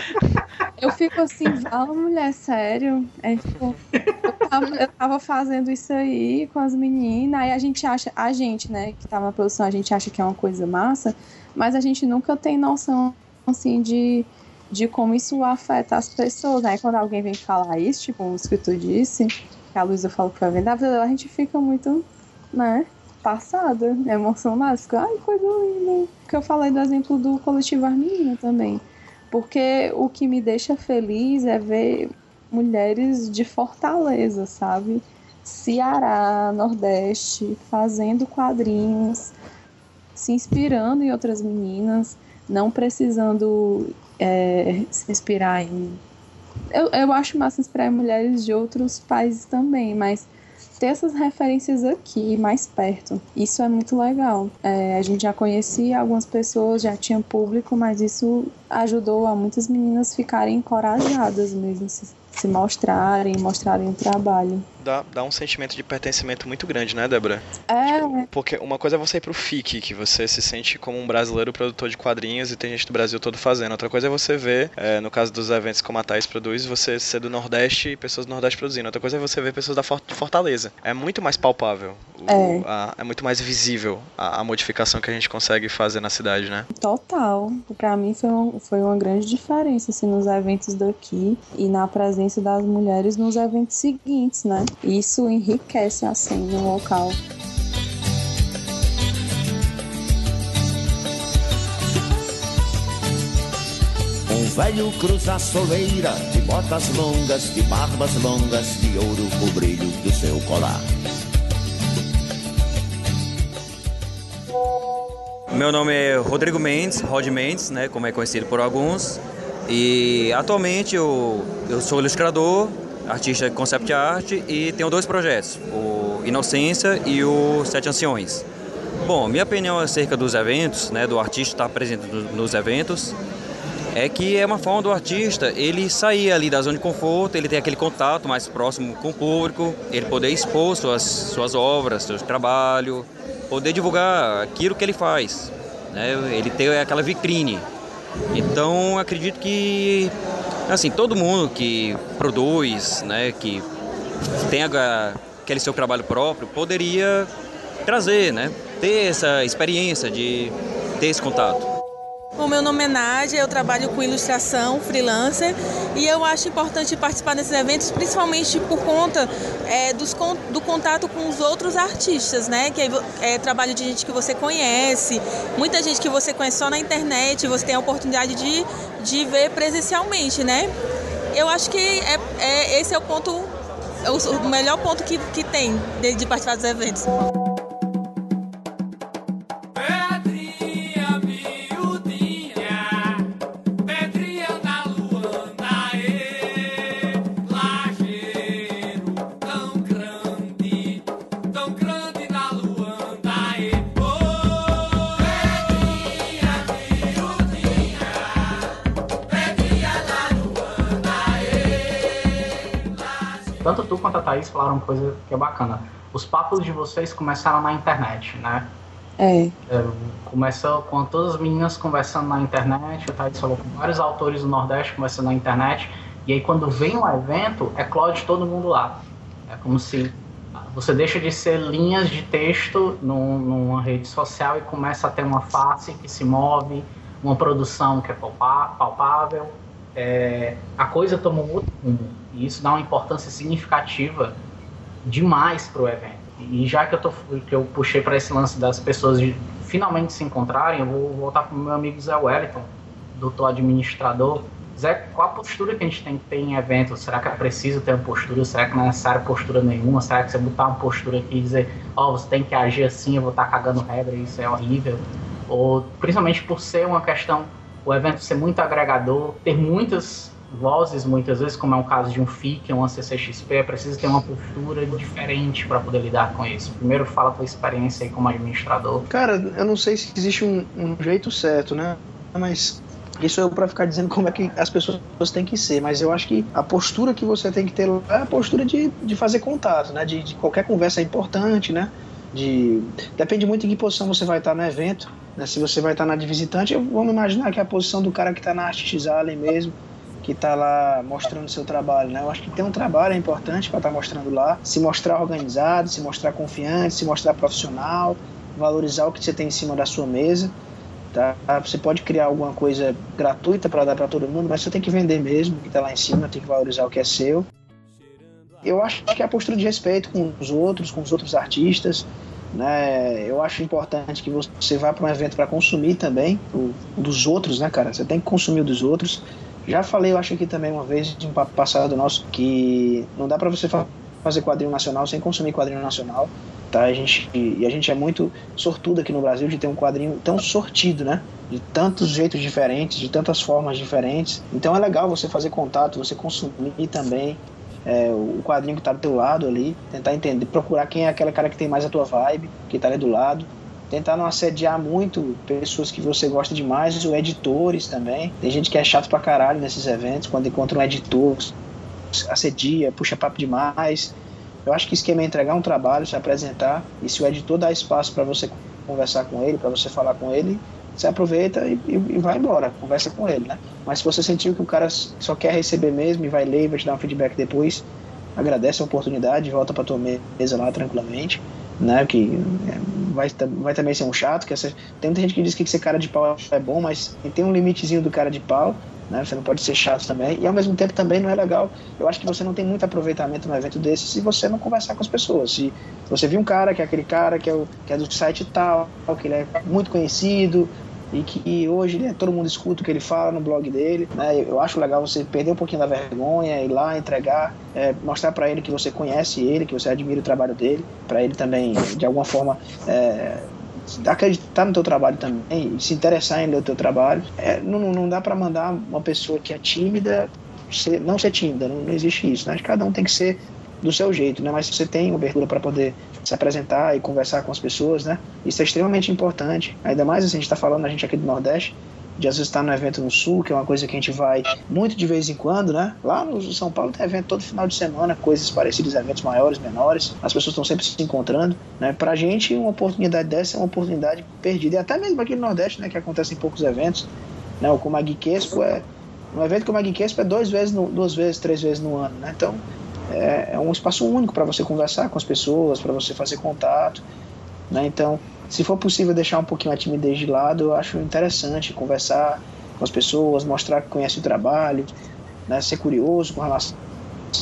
eu fico assim, fala mulher, sério. É, tipo, eu, tava, eu tava fazendo isso aí com as meninas, aí a gente acha, a gente, né, que tá na produção, a gente acha que é uma coisa massa, mas a gente nunca tem noção, assim, de, de como isso afeta as pessoas, né? Quando alguém vem falar isso, tipo, um escritor disse, que a Luísa falou foi vender, a gente fica muito, né? passada, emocionada, fica, ai, coisa linda. Que eu falei do exemplo do coletivo Arminha também. Porque o que me deixa feliz é ver mulheres de Fortaleza, sabe? Ceará, Nordeste, fazendo quadrinhos, se inspirando em outras meninas, não precisando é, se inspirar em. Eu, eu acho massa inspirar em mulheres de outros países também, mas ter essas referências aqui, mais perto. Isso é muito legal. É, a gente já conhecia algumas pessoas, já tinha público, mas isso ajudou a muitas meninas ficarem encorajadas mesmo, se, se mostrarem, mostrarem o trabalho
dá, dá um sentimento de pertencimento muito grande, né, Débora?
É.
Tipo, porque uma coisa é você ir pro FIC, que você se sente como um brasileiro produtor de quadrinhos e tem gente do Brasil todo fazendo. Outra coisa é você ver, é, no caso dos eventos como a Thais produz, você ser do Nordeste e pessoas do Nordeste produzindo. Outra coisa é você ver pessoas da Fortaleza. É muito mais palpável. O, é. A, é muito mais visível a, a, modificação que a gente consegue fazer na cidade, né?
Total. Pra mim foi, um, foi uma grande diferença, assim, nos eventos daqui e na presença das mulheres nos eventos seguintes, né? Isso enriquece a cena local.
Um velho cruza soleira, de botas longas, de barbas longas, de ouro o brilho do seu colar.
Meu nome é Rodrigo Mendes, Rod Mendes, né, como é conhecido por alguns. E atualmente eu, eu sou ilustrador, artista concept art e tenho dois projetos, o Inocência e o Sete Anciões. Bom, minha opinião acerca dos eventos, né, do artista estar presente nos eventos, é que é uma forma do artista ele sair ali da zona de conforto, ele ter aquele contato mais próximo com o público, ele poder expor suas, suas obras, seu trabalho, poder divulgar aquilo que ele faz, né, ele ter aquela vitrine. Então acredito que assim todo mundo que produz, né, que tem aquele seu trabalho próprio poderia trazer, né, ter essa experiência de ter esse contato.
O meu nome é Nádia, eu trabalho com ilustração, freelancer, e eu acho importante participar desses eventos, principalmente por conta é, dos, do contato com os outros artistas, né? Que é, é, trabalho de gente que você conhece, muita gente que você conhece só na internet, você tem a oportunidade de, de ver presencialmente, né? Eu acho que é, é esse é o ponto, o, o melhor ponto que, que tem de, de participar dos eventos.
Falaram coisa que é bacana. Os papos de vocês começaram na internet, né?
É.
é começou com todas as meninas conversando na internet, a Thaís falou com vários autores do Nordeste conversando na internet, e aí quando vem um evento, é Claude todo mundo lá. É como se você deixa de ser linhas de texto num, numa rede social e começa a ter uma face que se move, uma produção que é palpável, é, a coisa toma um outro rumo. E isso dá uma importância significativa demais para o evento. E já que eu, tô, que eu puxei para esse lance das pessoas finalmente se encontrarem, eu vou voltar para o meu amigo Zé Wellington, doutor administrador. Zé, qual a postura que a gente tem que ter em eventos? Será que é preciso ter uma postura? Será que não é necessário postura nenhuma? Será que você botar uma postura aqui e dizer, ó, oh, você tem que agir assim, eu vou estar tá cagando regra, isso é horrível? Ou, principalmente por ser uma questão o evento ser muito agregador, ter muitas vozes, muitas vezes, como é o caso de um FIC, um CCXP, é preciso ter uma postura diferente para poder lidar com isso. Primeiro, fala a tua experiência aí como administrador.
Cara, eu não sei se existe um, um jeito certo, né? Mas isso é para ficar dizendo como é que as pessoas têm que ser, mas eu acho que a postura que você tem que ter é a postura de, de fazer contato, né? De, de qualquer conversa é importante, né? De, depende muito em que posição você vai estar no evento. Né? Se você vai estar na de visitante, vamos imaginar que é a posição do cara que está na Artist Alley mesmo, que está lá mostrando seu trabalho. Né? Eu acho que ter um trabalho é importante para estar tá mostrando lá. Se mostrar organizado, se mostrar confiante, se mostrar profissional, valorizar o que você tem em cima da sua mesa. Tá? Você pode criar alguma coisa gratuita para dar para todo mundo, mas você tem que vender mesmo o que está lá em cima, tem que valorizar o que é seu. Eu acho que é a postura de respeito com os outros, com os outros artistas, né? Eu acho importante que você vá para um evento para consumir também o, dos outros, né, cara? Você tem que consumir o dos outros. Já falei, eu acho aqui também uma vez de um papo passado nosso que não dá para você fazer quadrinho nacional sem consumir quadrinho nacional, tá? A gente e a gente é muito sortudo aqui no Brasil de ter um quadrinho tão sortido, né? De tantos jeitos diferentes, de tantas formas diferentes. Então é legal você fazer contato, você consumir também é, o quadrinho que está do teu lado ali, tentar entender, procurar quem é aquele cara que tem mais a tua vibe, que está ali do lado, tentar não assediar muito pessoas que você gosta demais, ou editores também. Tem gente que é chato pra caralho nesses eventos, quando encontra um editor, assedia, puxa papo demais. Eu acho que esquema é entregar um trabalho, se apresentar, e se o editor dá espaço para você conversar com ele, para você falar com ele, você aproveita e, e, e, vai embora, conversa com ele, né? Mas se você sentiu que o cara só quer receber mesmo e vai ler e vai te dar um feedback depois, agradece a oportunidade, volta para tua mesa lá tranquilamente, né? Que é, vai, vai também ser um chato, que essa, tem muita gente que diz que ser cara de pau é bom, mas tem um limitezinho do cara de pau, né? Você não pode ser chato também, e ao mesmo tempo também não é legal. Eu acho que você não tem muito aproveitamento no evento desse se você não conversar com as pessoas. Se você viu um cara que é aquele cara que é, o, que é do site tal, que ele é muito conhecido, e que hoje né, todo mundo escuta o que ele fala no blog dele. Né? Eu acho legal você perder um pouquinho da vergonha, ir lá, entregar, é, mostrar para ele que você conhece ele, que você admira o trabalho dele, para ele também, de alguma forma, é, acreditar no teu trabalho também, se interessar em ler o teu trabalho. É, não, não dá para mandar uma pessoa que é tímida ser, não ser tímida, não, não existe isso. Né? Cada um tem que ser do seu jeito, né? Mas você tem abertura para poder se apresentar e conversar com as pessoas, né? Isso é extremamente importante. Ainda mais assim, a gente está falando a gente aqui do Nordeste, de às vezes estar tá no evento no Sul, que é uma coisa que a gente vai muito de vez em quando, né? Lá no São Paulo tem evento todo final de semana, coisas parecidas, eventos maiores, menores. As pessoas estão sempre se encontrando, né? Pra gente, uma oportunidade dessa é uma oportunidade perdida. E até mesmo aqui no Nordeste, né? Que acontecem poucos eventos, né? O Gui Crespo é... Um evento como a Gui Crespo é duas vezes, duas vezes, três vezes no ano, né? Então, é, é um espaço único para você conversar com as pessoas, para você fazer contato, né? Então, se for possível deixar um pouquinho a timidez de lado, eu acho interessante conversar com as pessoas, mostrar que conhece o trabalho, né, ser curioso com relação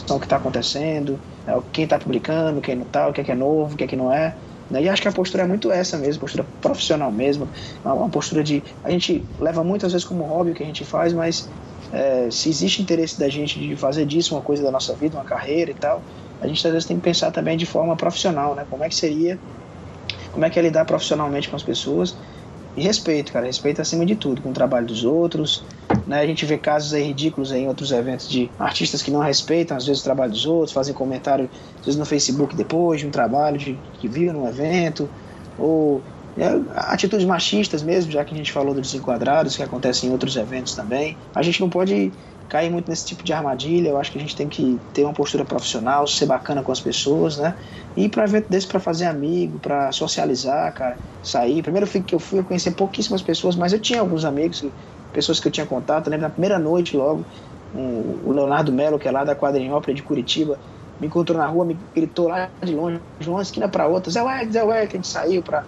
ao que está acontecendo, né, quem está publicando, quem não está, o que é, que é novo, o que é que não é. Né, e acho que a postura é muito essa mesmo, postura profissional mesmo, uma postura de. A gente leva muitas vezes como hobby o que a gente faz, mas é, se existe interesse da gente de fazer disso uma coisa da nossa vida, uma carreira e tal, a gente às vezes tem que pensar também de forma profissional, né? Como é que seria como é que é lidar profissionalmente com as pessoas. E respeito, cara, respeito acima de tudo, com o trabalho dos outros. Né? A gente vê casos aí ridículos aí em outros eventos de artistas que não respeitam, às vezes, o trabalho dos outros, fazem comentário, às vezes, no Facebook depois de um trabalho de, que viu num evento, ou é, atitudes machistas mesmo, já que a gente falou dos desenquadrados, que acontecem em outros eventos também. A gente não pode cair muito nesse tipo de armadilha. Eu acho que a gente tem que ter uma postura profissional, ser bacana com as pessoas, né? E para evento desse para fazer amigo, para socializar, cara, sair. Primeiro que eu fui, eu conheci pouquíssimas pessoas, mas eu tinha alguns amigos, pessoas que eu tinha contato. lembro na primeira noite logo, um, o Leonardo Melo, que é lá da Quadrinhópolis de Curitiba, me encontrou na rua, me gritou lá de longe, de uma esquina para outra, Zé Ué, Zé que a gente saiu para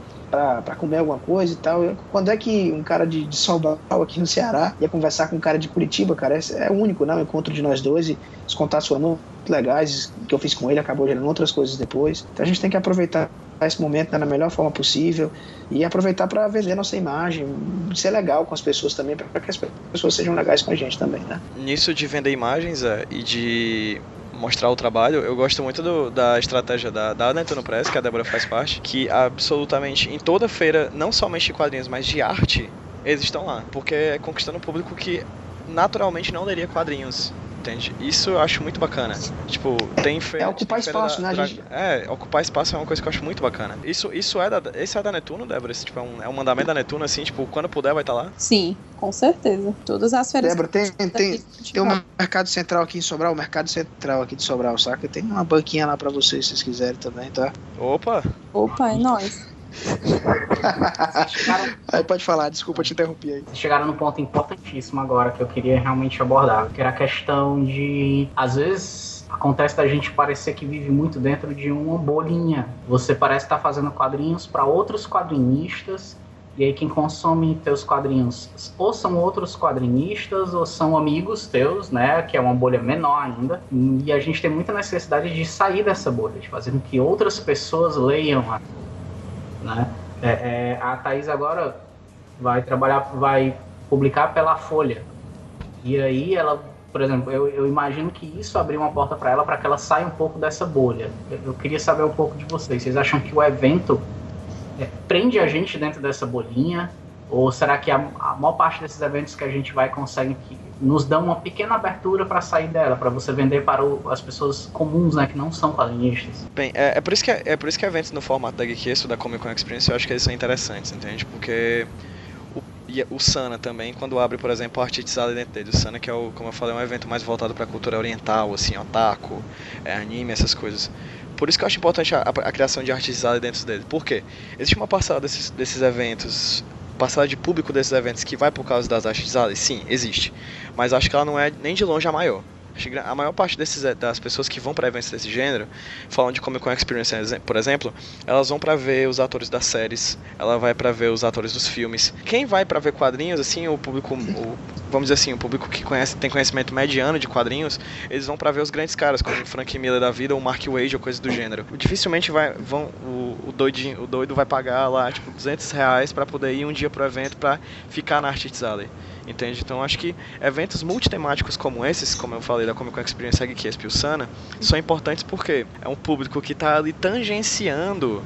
para comer alguma coisa e tal. Quando é que um cara de, de Sobral aqui no Ceará ia conversar com um cara de Curitiba, cara? É, é único, né? O encontro de nós dois e os contatos foram legais que eu fiz com ele, acabou gerando outras coisas depois. Então a gente tem que aproveitar esse momento né, da melhor forma possível e aproveitar para vender nossa imagem, ser legal com as pessoas também, para que as pessoas sejam legais com a gente também, né?
Nisso de vender imagens é, e de mostrar o trabalho, eu gosto muito do, da estratégia da, da Netuno Press, que a Débora faz parte, que absolutamente em toda feira, não somente de quadrinhos, mas de arte, eles estão lá. Porque é conquistando um público que naturalmente não leria quadrinhos entende? Isso eu acho muito bacana. Tipo, tem feira.
É ocupar
tem
espaço,
da,
né?
Da,
gente...
É, ocupar espaço é uma coisa que eu acho muito bacana. Isso, isso é da. Esse é da Netuno, Débora? Esse, tipo, é, um, é um mandamento da Netuno, assim, tipo, quando puder vai estar tá lá?
Sim, com certeza. Todas as feiras.
Débora, tem, tem, tem, tem um mercado central aqui em Sobral, o mercado central aqui de Sobral, saca? Tem uma banquinha lá pra vocês, se vocês quiserem também, tá?
Opa!
Opa, é nóis.
Chegaram... Aí pode falar, desculpa te interromper aí.
Vocês chegaram num ponto importantíssimo agora que eu queria realmente abordar, que era a questão de, às vezes, acontece da gente parecer que vive muito dentro de uma bolinha. Você parece estar fazendo quadrinhos para outros quadrinistas e aí quem consome teus quadrinhos ou são outros quadrinistas ou são amigos teus, né? Que é uma bolha menor ainda. E a gente tem muita necessidade de sair dessa bolha, de fazer com que outras pessoas leiam né? É, é, a Thaís agora vai trabalhar, vai publicar pela Folha. E aí ela, por exemplo, eu, eu imagino que isso abriu uma porta para ela para que ela saia um pouco dessa bolha. Eu, eu, queria saber um pouco de vocês. Vocês acham que o evento é, prende a gente dentro dessa bolinha? Ou será que a, a maior parte desses eventos que a gente vai consegue que nos dão uma pequena abertura para sair dela, para você vender para o, as pessoas comuns, né, que não são quadrinistas?
Bem, é, é, por isso que é, por isso que eventos no formato da Geek da Comic Con Experience, eu acho que eles são interessantes, entende? Porque o, Sana também, quando abre, por exemplo, a artizada dentro dele, o Sana que é o, como eu falei, um evento mais voltado para a cultura oriental, assim, otaku, é, anime, essas coisas. Por isso que eu acho importante a, a, a criação de artizada dentro dele. Por quê? Existe uma parcela desses, desses eventos parcela de público desses eventos que vai por causa das artes sim, existe. Mas acho que ela não é nem de longe a maior. A maior parte desses, eh, das pessoas que vão para eventos desse gênero, falando de Comic Con Experience, por exemplo, elas vão para ver os atores das séries, ela vai para ver os atores dos filmes. Quem vai para ver quadrinhos, assim, o público, o, vamos dizer assim, o público que conhece, tem conhecimento mediano de quadrinhos, eles vão para ver os grandes caras, como o Frank Miller da vida ou Mark Wade ou coisa do gênero. Dificilmente vai, vão, o, o, doidinho, o doido vai pagar lá, tipo, 200 reais para poder ir um dia pro evento para ficar na Art Alley entende? Então acho que eventos multitemáticos como esses, como eu falei da Comic Con Experience e Sana, são importantes porque é um público que está ali tangenciando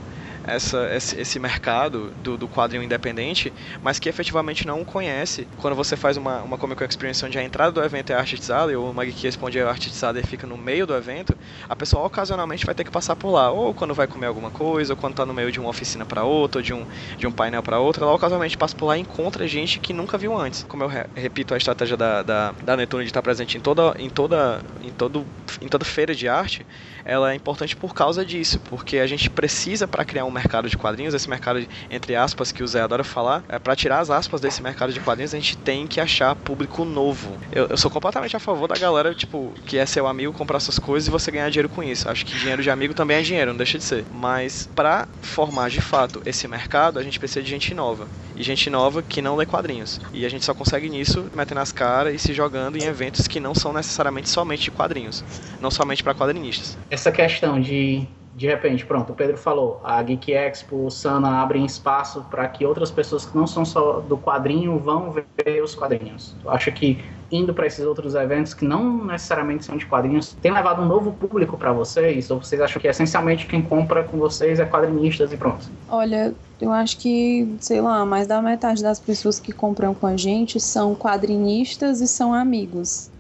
essa, esse, esse mercado do, do quadrinho independente, mas que efetivamente não conhece. Quando você faz uma, uma Comic Con Experience onde a entrada do evento é artistizada e o Magiki responde é artistizada e fica no meio do evento, a pessoa ocasionalmente vai ter que passar por lá, ou quando vai comer alguma coisa, ou quando tá no meio de uma oficina para outra, ou de um, de um painel para outra, ela ocasionalmente passa por lá e encontra gente que nunca viu antes. Como eu re repito, a estratégia da, da, da de estar presente em toda, em toda, em todo, em toda feira de arte, ela é importante por causa disso, porque a gente precisa para criar um mercado de quadrinhos, esse mercado entre aspas que o Zé adora falar, é para tirar as aspas desse mercado de quadrinhos, a gente tem que achar público novo. Eu, eu sou completamente a favor da galera, tipo, que é seu amigo comprar suas coisas e você ganhar dinheiro com isso. Acho que dinheiro de amigo também é dinheiro, não deixa de ser. Mas para formar de fato esse mercado, a gente precisa de gente nova. E gente nova que não lê quadrinhos. E a gente só consegue nisso metendo as caras e se jogando em eventos que não são necessariamente somente de quadrinhos, não somente para quadrinistas
essa questão de de repente, pronto, o Pedro falou, a Geek Expo, o Sana abrem espaço para que outras pessoas que não são só do quadrinho vão ver os quadrinhos. Eu acho que indo para esses outros eventos que não necessariamente são de quadrinhos, tem levado um novo público para vocês? Ou vocês acham que essencialmente quem compra com vocês é quadrinistas e pronto?
Olha, eu acho que, sei lá, mais da metade das pessoas que compram com a gente são quadrinistas e são amigos.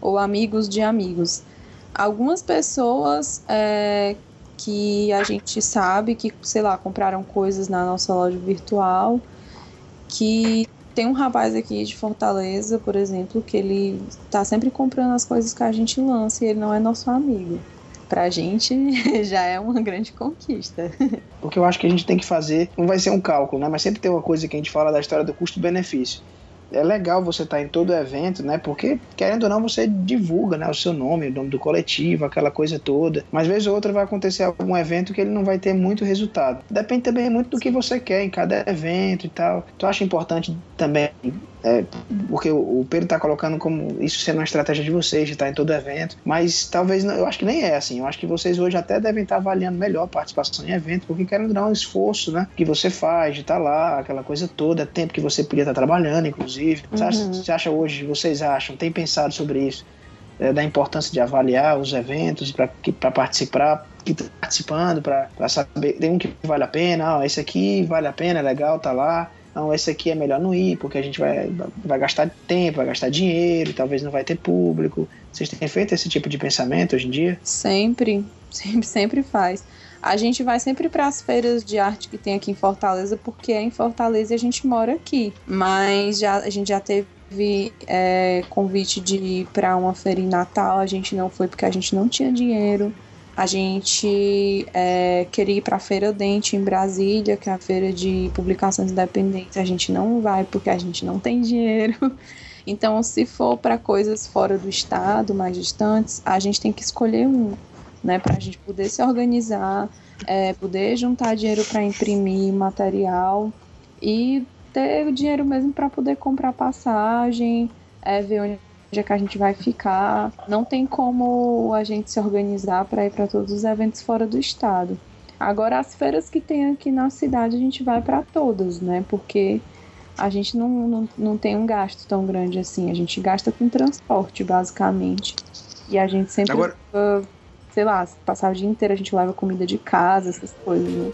Ou amigos de amigos algumas pessoas é, que a gente sabe que, sei lá, compraram coisas na nossa loja virtual, que tem um rapaz aqui de Fortaleza, por exemplo, que ele tá sempre comprando as coisas que a gente lança e ele não é nosso amigo. Pra gente já é uma grande conquista.
O que eu acho que a gente tem que fazer, não vai ser um cálculo, né? Mas sempre tem uma coisa que a gente fala da história do custo-benefício é legal você estar tá em todo evento, né? Porque, querendo ou não, você divulga né, o seu nome, o nome do coletivo, aquela coisa toda. Mas, vez ou outra, vai acontecer algum evento que ele não vai ter muito resultado. Depende também muito do que você quer em cada evento e tal. Tu acha importante também é, porque o Pedro está colocando como isso sendo uma estratégia de vocês, de estar em todo evento, mas talvez, eu acho que nem é assim, eu acho que vocês hoje até devem estar avaliando melhor a participação em evento, porque querendo dar um esforço, né, que você faz de estar lá, aquela coisa toda, tempo que você podia estar trabalhando, inclusive. Uhum. Você, acha, você acha hoje, vocês acham, tem pensado sobre isso, é, da importância de avaliar os eventos para participar, que tá participando, para saber, tem um que vale a pena, ó, esse aqui vale a pena, é legal, tá lá, não, esse aqui é melhor não ir, porque a gente vai, vai gastar tempo, vai gastar dinheiro, talvez não vai ter público. Vocês têm feito esse tipo de pensamento hoje em dia?
Sempre, sempre, sempre faz. A gente vai sempre para as feiras de arte que tem aqui em Fortaleza, porque é em Fortaleza e a gente mora aqui. Mas já, a gente já teve é, convite de ir para uma feira em Natal, a gente não foi porque a gente não tinha dinheiro. A gente é, queria ir para a Feira Dente em Brasília, que é a feira de publicações independentes. A gente não vai porque a gente não tem dinheiro. Então, se for para coisas fora do estado, mais distantes, a gente tem que escolher um, né, para a gente poder se organizar, é, poder juntar dinheiro para imprimir material e ter o dinheiro mesmo para poder comprar passagem, é, ver onde é que a gente vai ficar. Não tem como a gente se organizar para ir para todos os eventos fora do estado. Agora, as feiras que tem aqui na cidade, a gente vai para todas, né? Porque a gente não, não, não tem um gasto tão grande assim. A gente gasta com transporte, basicamente. E a gente sempre, Agora... uh, sei lá, passar o dia inteiro a gente leva comida de casa, essas coisas, né?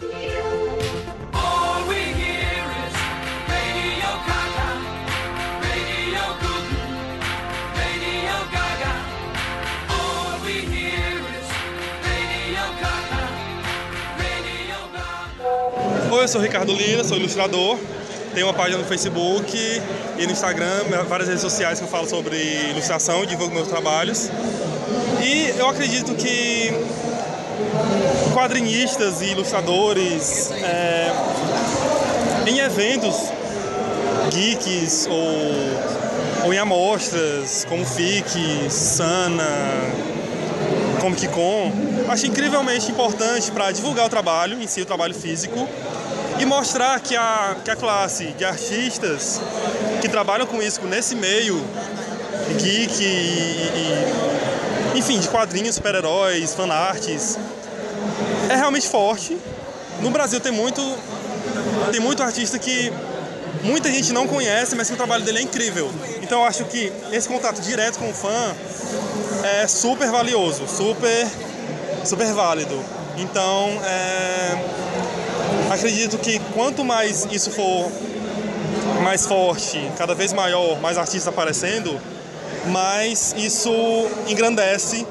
Oi, eu sou Ricardo Lira, sou ilustrador. Tenho uma página no Facebook e no Instagram, várias redes sociais que eu falo sobre ilustração, divulgo meus trabalhos. E eu acredito que quadrinistas e ilustradores é, em eventos geeks ou, ou em amostras como FIC, Sana, Comic Con, acho incrivelmente importante para divulgar o trabalho em si, o trabalho físico, e mostrar que a, que a classe de artistas que trabalham com isso nesse meio geek e, e enfim, de quadrinhos, super-heróis, fanarts, é realmente forte. No Brasil tem muito tem muito artista que muita gente não conhece, mas que o trabalho dele é incrível. Então eu acho que esse contato direto com o fã é super valioso, super super válido. Então, é, acredito que quanto mais isso for mais forte, cada vez maior, mais artistas aparecendo, mais isso engrandece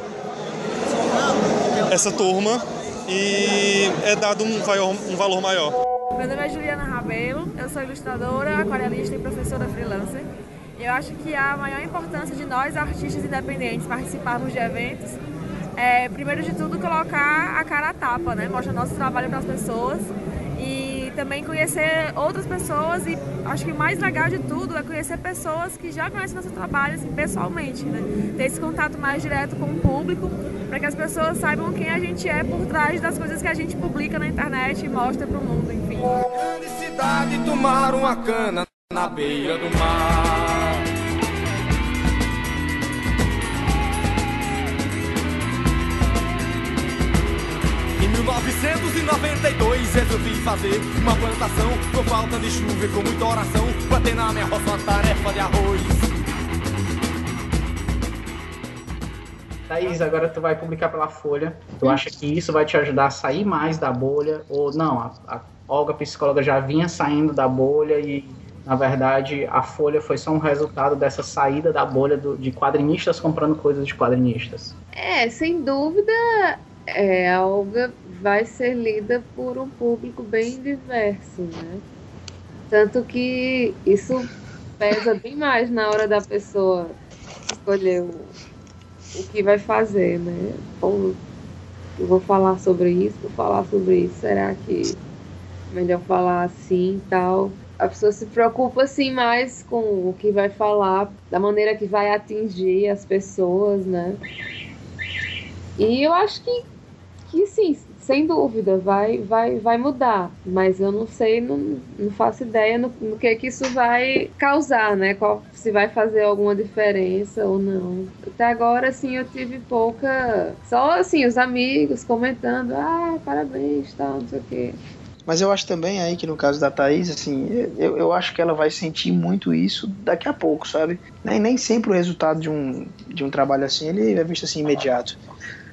essa turma e é dado um valor, um valor maior.
Meu nome é Juliana Rabelo, eu sou ilustradora, aquarelista e professora freelancer. Eu acho que a maior importância de nós, artistas independentes, participarmos de eventos é, primeiro de tudo, colocar a cara a tapa, né? Mostrar nosso trabalho para as pessoas e também conhecer outras pessoas e acho que o mais legal de tudo é conhecer pessoas que já conhecem nosso trabalho assim, pessoalmente, né? Ter esse contato mais direto com o público para que as pessoas saibam quem a gente é por trás das coisas que a gente publica na internet e mostra para o mundo, enfim.
Grande cidade tomar uma cana na beira do mar. 1992 resolvi fazer uma plantação Com falta de chuva e com muita oração Pra ter na minha roça uma tarefa de arroz
Thaís, agora tu vai publicar pela Folha. Tu acha que isso vai te ajudar a sair mais da bolha? Ou não, a, a Olga, psicóloga, já vinha saindo da bolha e, na verdade, a Folha foi só um resultado dessa saída da bolha do, de quadrinistas comprando coisas de quadrinistas?
É, sem dúvida, é, a Olga vai ser lida por um público bem diverso, né? Tanto que isso pesa bem mais na hora da pessoa escolher o, o que vai fazer, né? Eu vou falar sobre isso, vou falar sobre isso, será que é melhor falar assim e tal? A pessoa se preocupa assim mais com o que vai falar, da maneira que vai atingir as pessoas, né? E eu acho que que sim, sem dúvida, vai, vai, vai mudar. Mas eu não sei, não, não faço ideia no, no que que isso vai causar, né? Qual, se vai fazer alguma diferença ou não. Até agora, assim, eu tive pouca. Só assim, os amigos comentando, ah, parabéns, tal, não sei o quê.
Mas eu acho também aí que no caso da Thaís, assim, eu, eu acho que ela vai sentir muito isso daqui a pouco, sabe? Nem, nem sempre o resultado de um, de um trabalho assim, ele é visto assim imediato.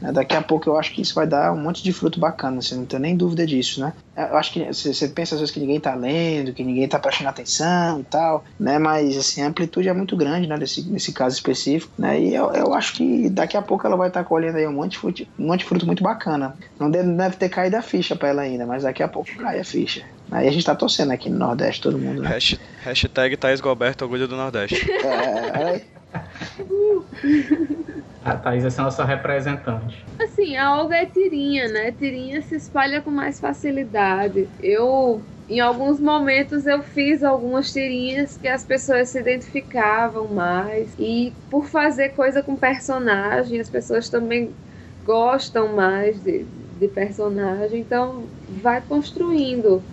Né? Daqui a pouco eu acho que isso vai dar um monte de fruto bacana, você não tem nem dúvida disso, né? Eu acho que você pensa às vezes que ninguém tá lendo, que ninguém tá prestando atenção e tal, né? Mas assim, a amplitude é muito grande, né? Nesse, nesse caso específico, né? E eu, eu acho que daqui a pouco ela vai estar tá colhendo aí um monte, de fruto, um monte de fruto muito bacana. Não deve, deve ter caído a ficha para ela ainda, mas daqui a pouco cai a ficha. Aí a gente tá torcendo aqui no Nordeste, todo mundo. Né?
Hashtag Thaís Gilberto, orgulho do Nordeste.
É,
A Thaís é a nossa representante.
Assim, a Olga é tirinha, né? Tirinha se espalha com mais facilidade. Eu, em alguns momentos, eu fiz algumas tirinhas que as pessoas se identificavam mais. E por fazer coisa com personagem, as pessoas também gostam mais de, de personagem. Então, vai construindo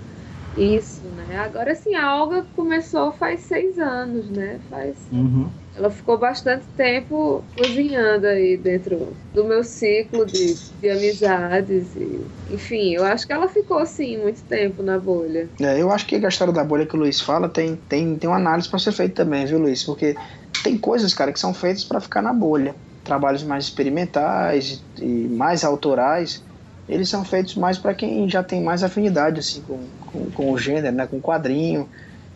isso, né? Agora, assim, a Olga começou faz seis anos, né? Faz...
Uhum
ela ficou bastante tempo cozinhando aí dentro do meu ciclo de, de amizades. E, enfim, eu acho que ela ficou assim muito tempo na bolha.
É, eu acho que a história da bolha que o Luiz fala tem, tem, tem uma análise para ser feita também, viu, Luiz? Porque tem coisas, cara, que são feitas para ficar na bolha. Trabalhos mais experimentais e, mais autorais, eles são feitos mais para quem já tem mais afinidade assim com, com, com o gênero, né? com quadrinho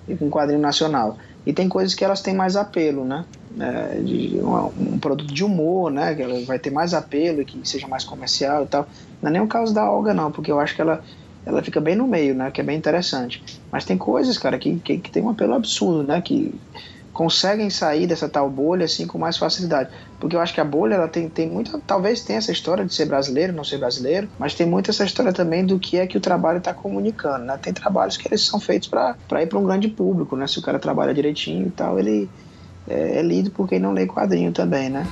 e com quadrinho nacional. E tem coisas que elas têm mais apelo, né? É, de um, um, produto de humor, né? Que ela vai ter mais apelo e que seja mais comercial e tal. Não é nem o caso da Olga, não, porque eu acho que ela, ela fica bem no meio, né? Que é bem interessante. Mas tem coisas, cara, que, que, que tem um apelo absurdo, né? Que conseguem sair dessa tal bolha assim com mais facilidade. Porque eu acho que a bolha ela tem, tem muita. Talvez tenha essa história de ser brasileiro, não ser brasileiro, mas tem muito essa história também do que é que o trabalho está comunicando. Né? Tem trabalhos que eles são feitos para ir para um grande público, né? Se o cara trabalha direitinho e tal, ele é, é lido por quem não lê quadrinho também, né?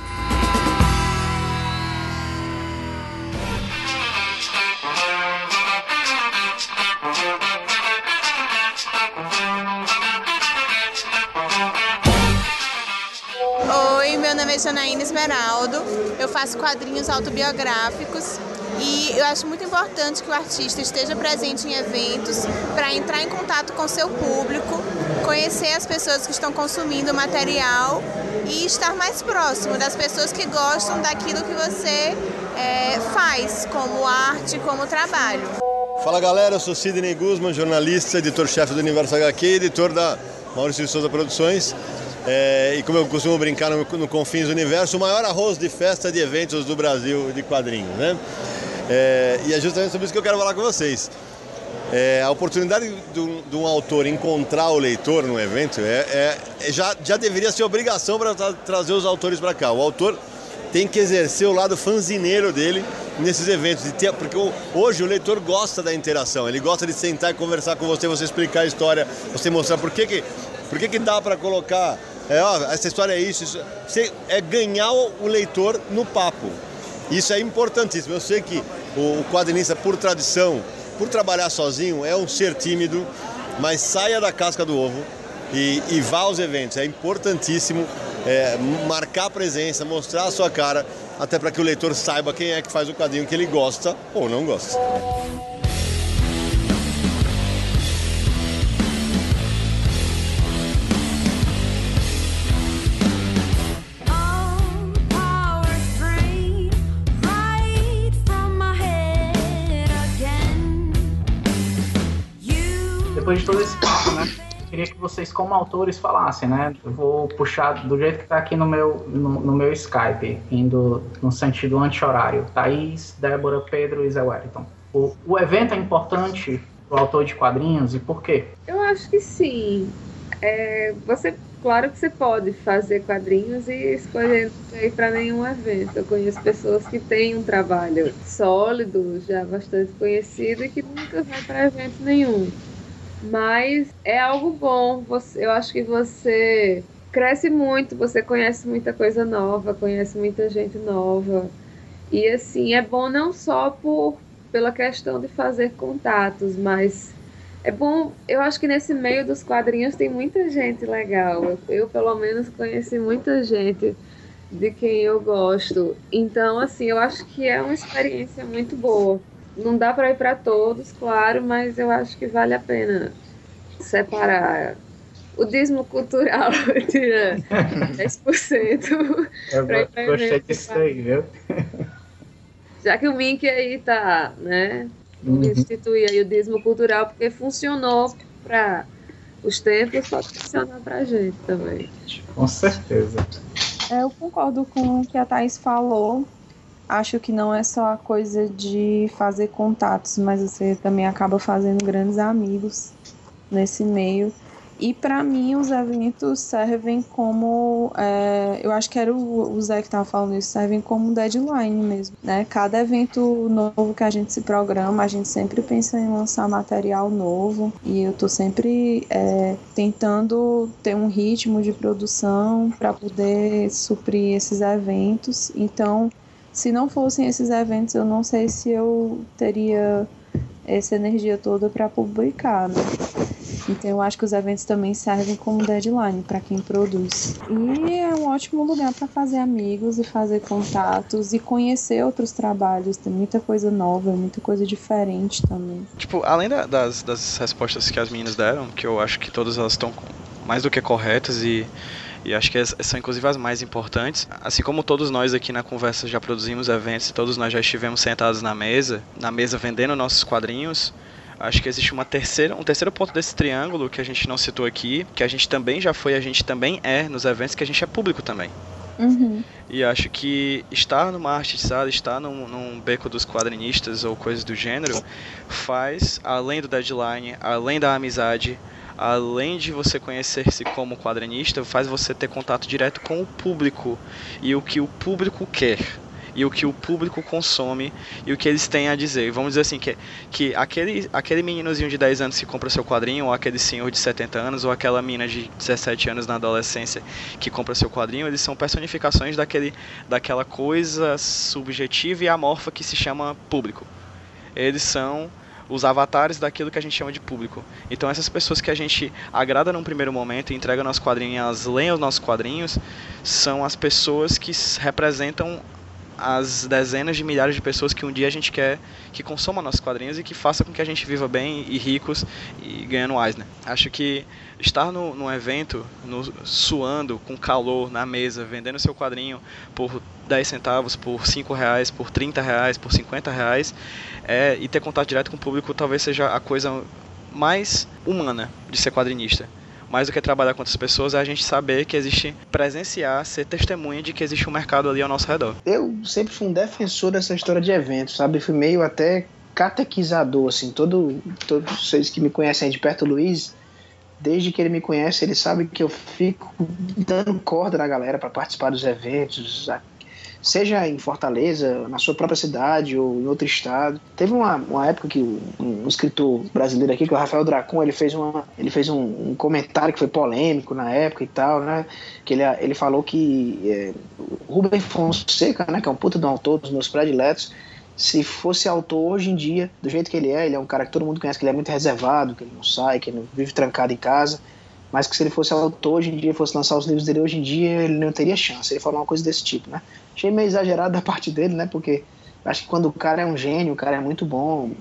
É Janaína Esmeraldo, eu faço quadrinhos autobiográficos e eu acho muito importante que o artista esteja presente em eventos para entrar em contato com seu público, conhecer as pessoas que estão consumindo o material e estar mais próximo das pessoas que gostam daquilo que você é, faz como arte, como trabalho.
Fala galera, eu sou Sidney Guzman, jornalista, editor-chefe do Universo HQ, editor da Maurício de Souza Produções. É, e como eu costumo brincar no, no Confins Universo, o maior arroz de festa de eventos do Brasil de quadrinhos, né? É, e é justamente sobre isso que eu quero falar com vocês. É, a oportunidade de um, de um, autor encontrar o leitor no evento é, é já, já deveria ser obrigação para tra trazer os autores para cá. O autor tem que exercer o lado fanzineiro dele nesses eventos, ter, porque hoje o leitor gosta da interação, ele gosta de sentar e conversar com você, você explicar a história, você mostrar por que, que, por que, que dá para colocar, é, ó, essa história é isso, isso você, é ganhar o leitor no papo. Isso é importantíssimo. Eu sei que o quadrinista, por tradição, por trabalhar sozinho, é um ser tímido, mas saia da casca do ovo e, e vá aos eventos. É importantíssimo é, marcar presença, mostrar a sua cara, até para que o leitor saiba quem é que faz o quadrinho que ele gosta ou não gosta.
Depois de todo esse papo, né? Queria que vocês, como autores, falassem, né? Vou puxar do jeito que está aqui no meu, no, no, meu Skype, indo no sentido anti-horário. Thaís, Débora, Pedro e Zé Wellington. O, o evento é importante para o autor de quadrinhos e por quê?
Eu acho que sim. É, você, claro que você pode fazer quadrinhos e escolher ir para nenhum evento. Eu conheço pessoas que têm um trabalho sólido, já bastante conhecido e que nunca vai para evento nenhum. Mas é algo bom. Você, eu acho que você cresce muito, você conhece muita coisa nova, conhece muita gente nova. E assim, é bom não só por pela questão de fazer contatos, mas é bom, eu acho que nesse meio dos quadrinhos tem muita gente legal. Eu, eu pelo menos conheci muita gente de quem eu gosto. Então, assim, eu acho que é uma experiência muito boa. Não dá para ir para todos, claro, mas eu acho que vale a pena separar o dízimo cultural tira 10%
eu pra gostei disso aí, viu?
Já que o Mink aí tá, né? Vamos uhum. instituir aí o dízimo cultural porque funcionou para os tempos, pode funcionar para a gente também.
Com certeza.
É, eu concordo com o que a Thais falou acho que não é só a coisa de fazer contatos, mas você também acaba fazendo grandes amigos nesse meio. E para mim os eventos servem como, é, eu acho que era o, o Zé que estava falando isso, servem como deadline mesmo, né? Cada evento novo que a gente se programa, a gente sempre pensa em lançar material novo e eu tô sempre é, tentando ter um ritmo de produção para poder suprir esses eventos. Então se não fossem esses eventos, eu não sei se eu teria essa energia toda para publicar, né? Então eu acho que os eventos também servem como deadline para quem produz. E é um ótimo lugar para fazer amigos e fazer contatos e conhecer outros trabalhos. Tem muita coisa nova, muita coisa diferente também.
Tipo, além da, das, das respostas que as meninas deram, que eu acho que todas elas estão mais do que corretas e e acho que são inclusive as mais importantes. Assim como todos nós aqui na conversa já produzimos eventos, todos nós já estivemos sentados na mesa, na mesa vendendo nossos quadrinhos. Acho que existe uma terceira, um terceiro ponto desse triângulo que a gente não citou aqui, que a gente também já foi, a gente também é nos eventos, que a gente é público também.
Uhum.
E acho que estar numa artista, estar num, num, beco dos quadrinistas ou coisas do gênero, faz, além do deadline, além da amizade, além de você conhecer-se como quadrinista, faz você ter contato direto com o público e o que o público quer e o que o público consome e o que eles têm a dizer. Vamos dizer assim, que, que aquele, aquele meninozinho de 10 anos que compra seu quadrinho, ou aquele senhor de 70 anos, ou aquela mina de 17 anos na adolescência que compra seu quadrinho, eles são personificações daquele, daquela coisa subjetiva e amorfa que se chama público. Eles são os avatares daquilo que a gente chama de público. Então essas pessoas que a gente agrada num primeiro momento entrega nossos quadrinhos, elas leem os nossos quadrinhos, são as pessoas que representam as dezenas de milhares de pessoas que um dia a gente quer que consumam nossos quadrinhos e que faça com que a gente viva bem e ricos e ganhando mais, né? Acho que estar no, num evento, no, suando, com calor, na mesa, vendendo seu quadrinho por 10 centavos, por 5 reais, por 30 reais, por 50 reais, é, e ter contato direto com o público talvez seja a coisa mais humana de ser quadrinista. Mais do que trabalhar com outras pessoas é a gente saber que existe, presenciar, ser testemunha de que existe um mercado ali ao nosso redor.
Eu sempre fui um defensor dessa história de eventos, sabe? Fui meio até catequizador, assim. Todo, todos vocês que me conhecem de perto, Luiz, desde que ele me conhece, ele sabe que eu fico dando corda na galera para participar dos eventos, seja em Fortaleza, na sua própria cidade ou em outro estado. Teve uma, uma época que um, um escritor brasileiro aqui, que é o Rafael Dracon, ele fez, uma, ele fez um, um, comentário que foi polêmico na época e tal, né? Que ele, ele falou que é, Rubem Fonseca, né, que é um puta de um autor dos meus prediletos, se fosse autor hoje em dia, do jeito que ele é, ele é um cara que todo mundo conhece, que ele é muito reservado, que ele não sai, que ele vive trancado em casa, mas que se ele fosse autor hoje em dia, fosse lançar os livros dele hoje em dia, ele não teria chance. Ele falou uma coisa desse tipo, né? Achei meio exagerado da parte dele, né? Porque acho que quando o cara é um gênio, o cara é muito bom,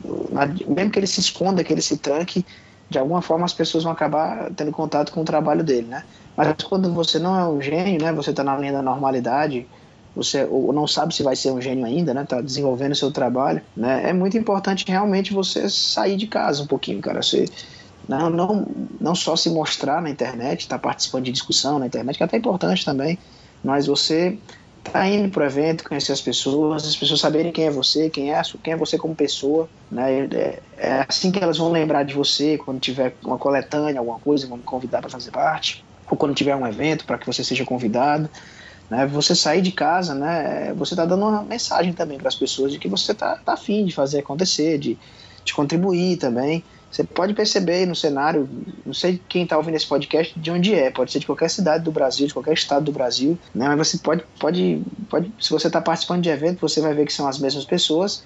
mesmo que ele se esconda, que ele se tranque, de alguma forma as pessoas vão acabar tendo contato com o trabalho dele, né? Mas quando você não é um gênio, né? Você está na linha da normalidade, você ou não sabe se vai ser um gênio ainda, né? Tá desenvolvendo o seu trabalho, né? É muito importante realmente você sair de casa um pouquinho, cara. Você não, não, não só se mostrar na internet, estar tá participando de discussão na internet, que é até importante também, mas você tá indo pro evento, conhecer as pessoas, as pessoas saberem quem é você, quem é, quem é você como pessoa, né? É, é assim que elas vão lembrar de você quando tiver uma coletânea, alguma coisa, vão me convidar para fazer parte, ou quando tiver um evento para que você seja convidado. Né, você sair de casa, né, você está dando uma mensagem também para as pessoas de que você está tá afim de fazer acontecer, de, de contribuir também. Você pode perceber no cenário, não sei quem está ouvindo esse podcast de onde é, pode ser de qualquer cidade do Brasil, de qualquer estado do Brasil, né, mas você pode, pode, pode se você está participando de evento, você vai ver que são as mesmas pessoas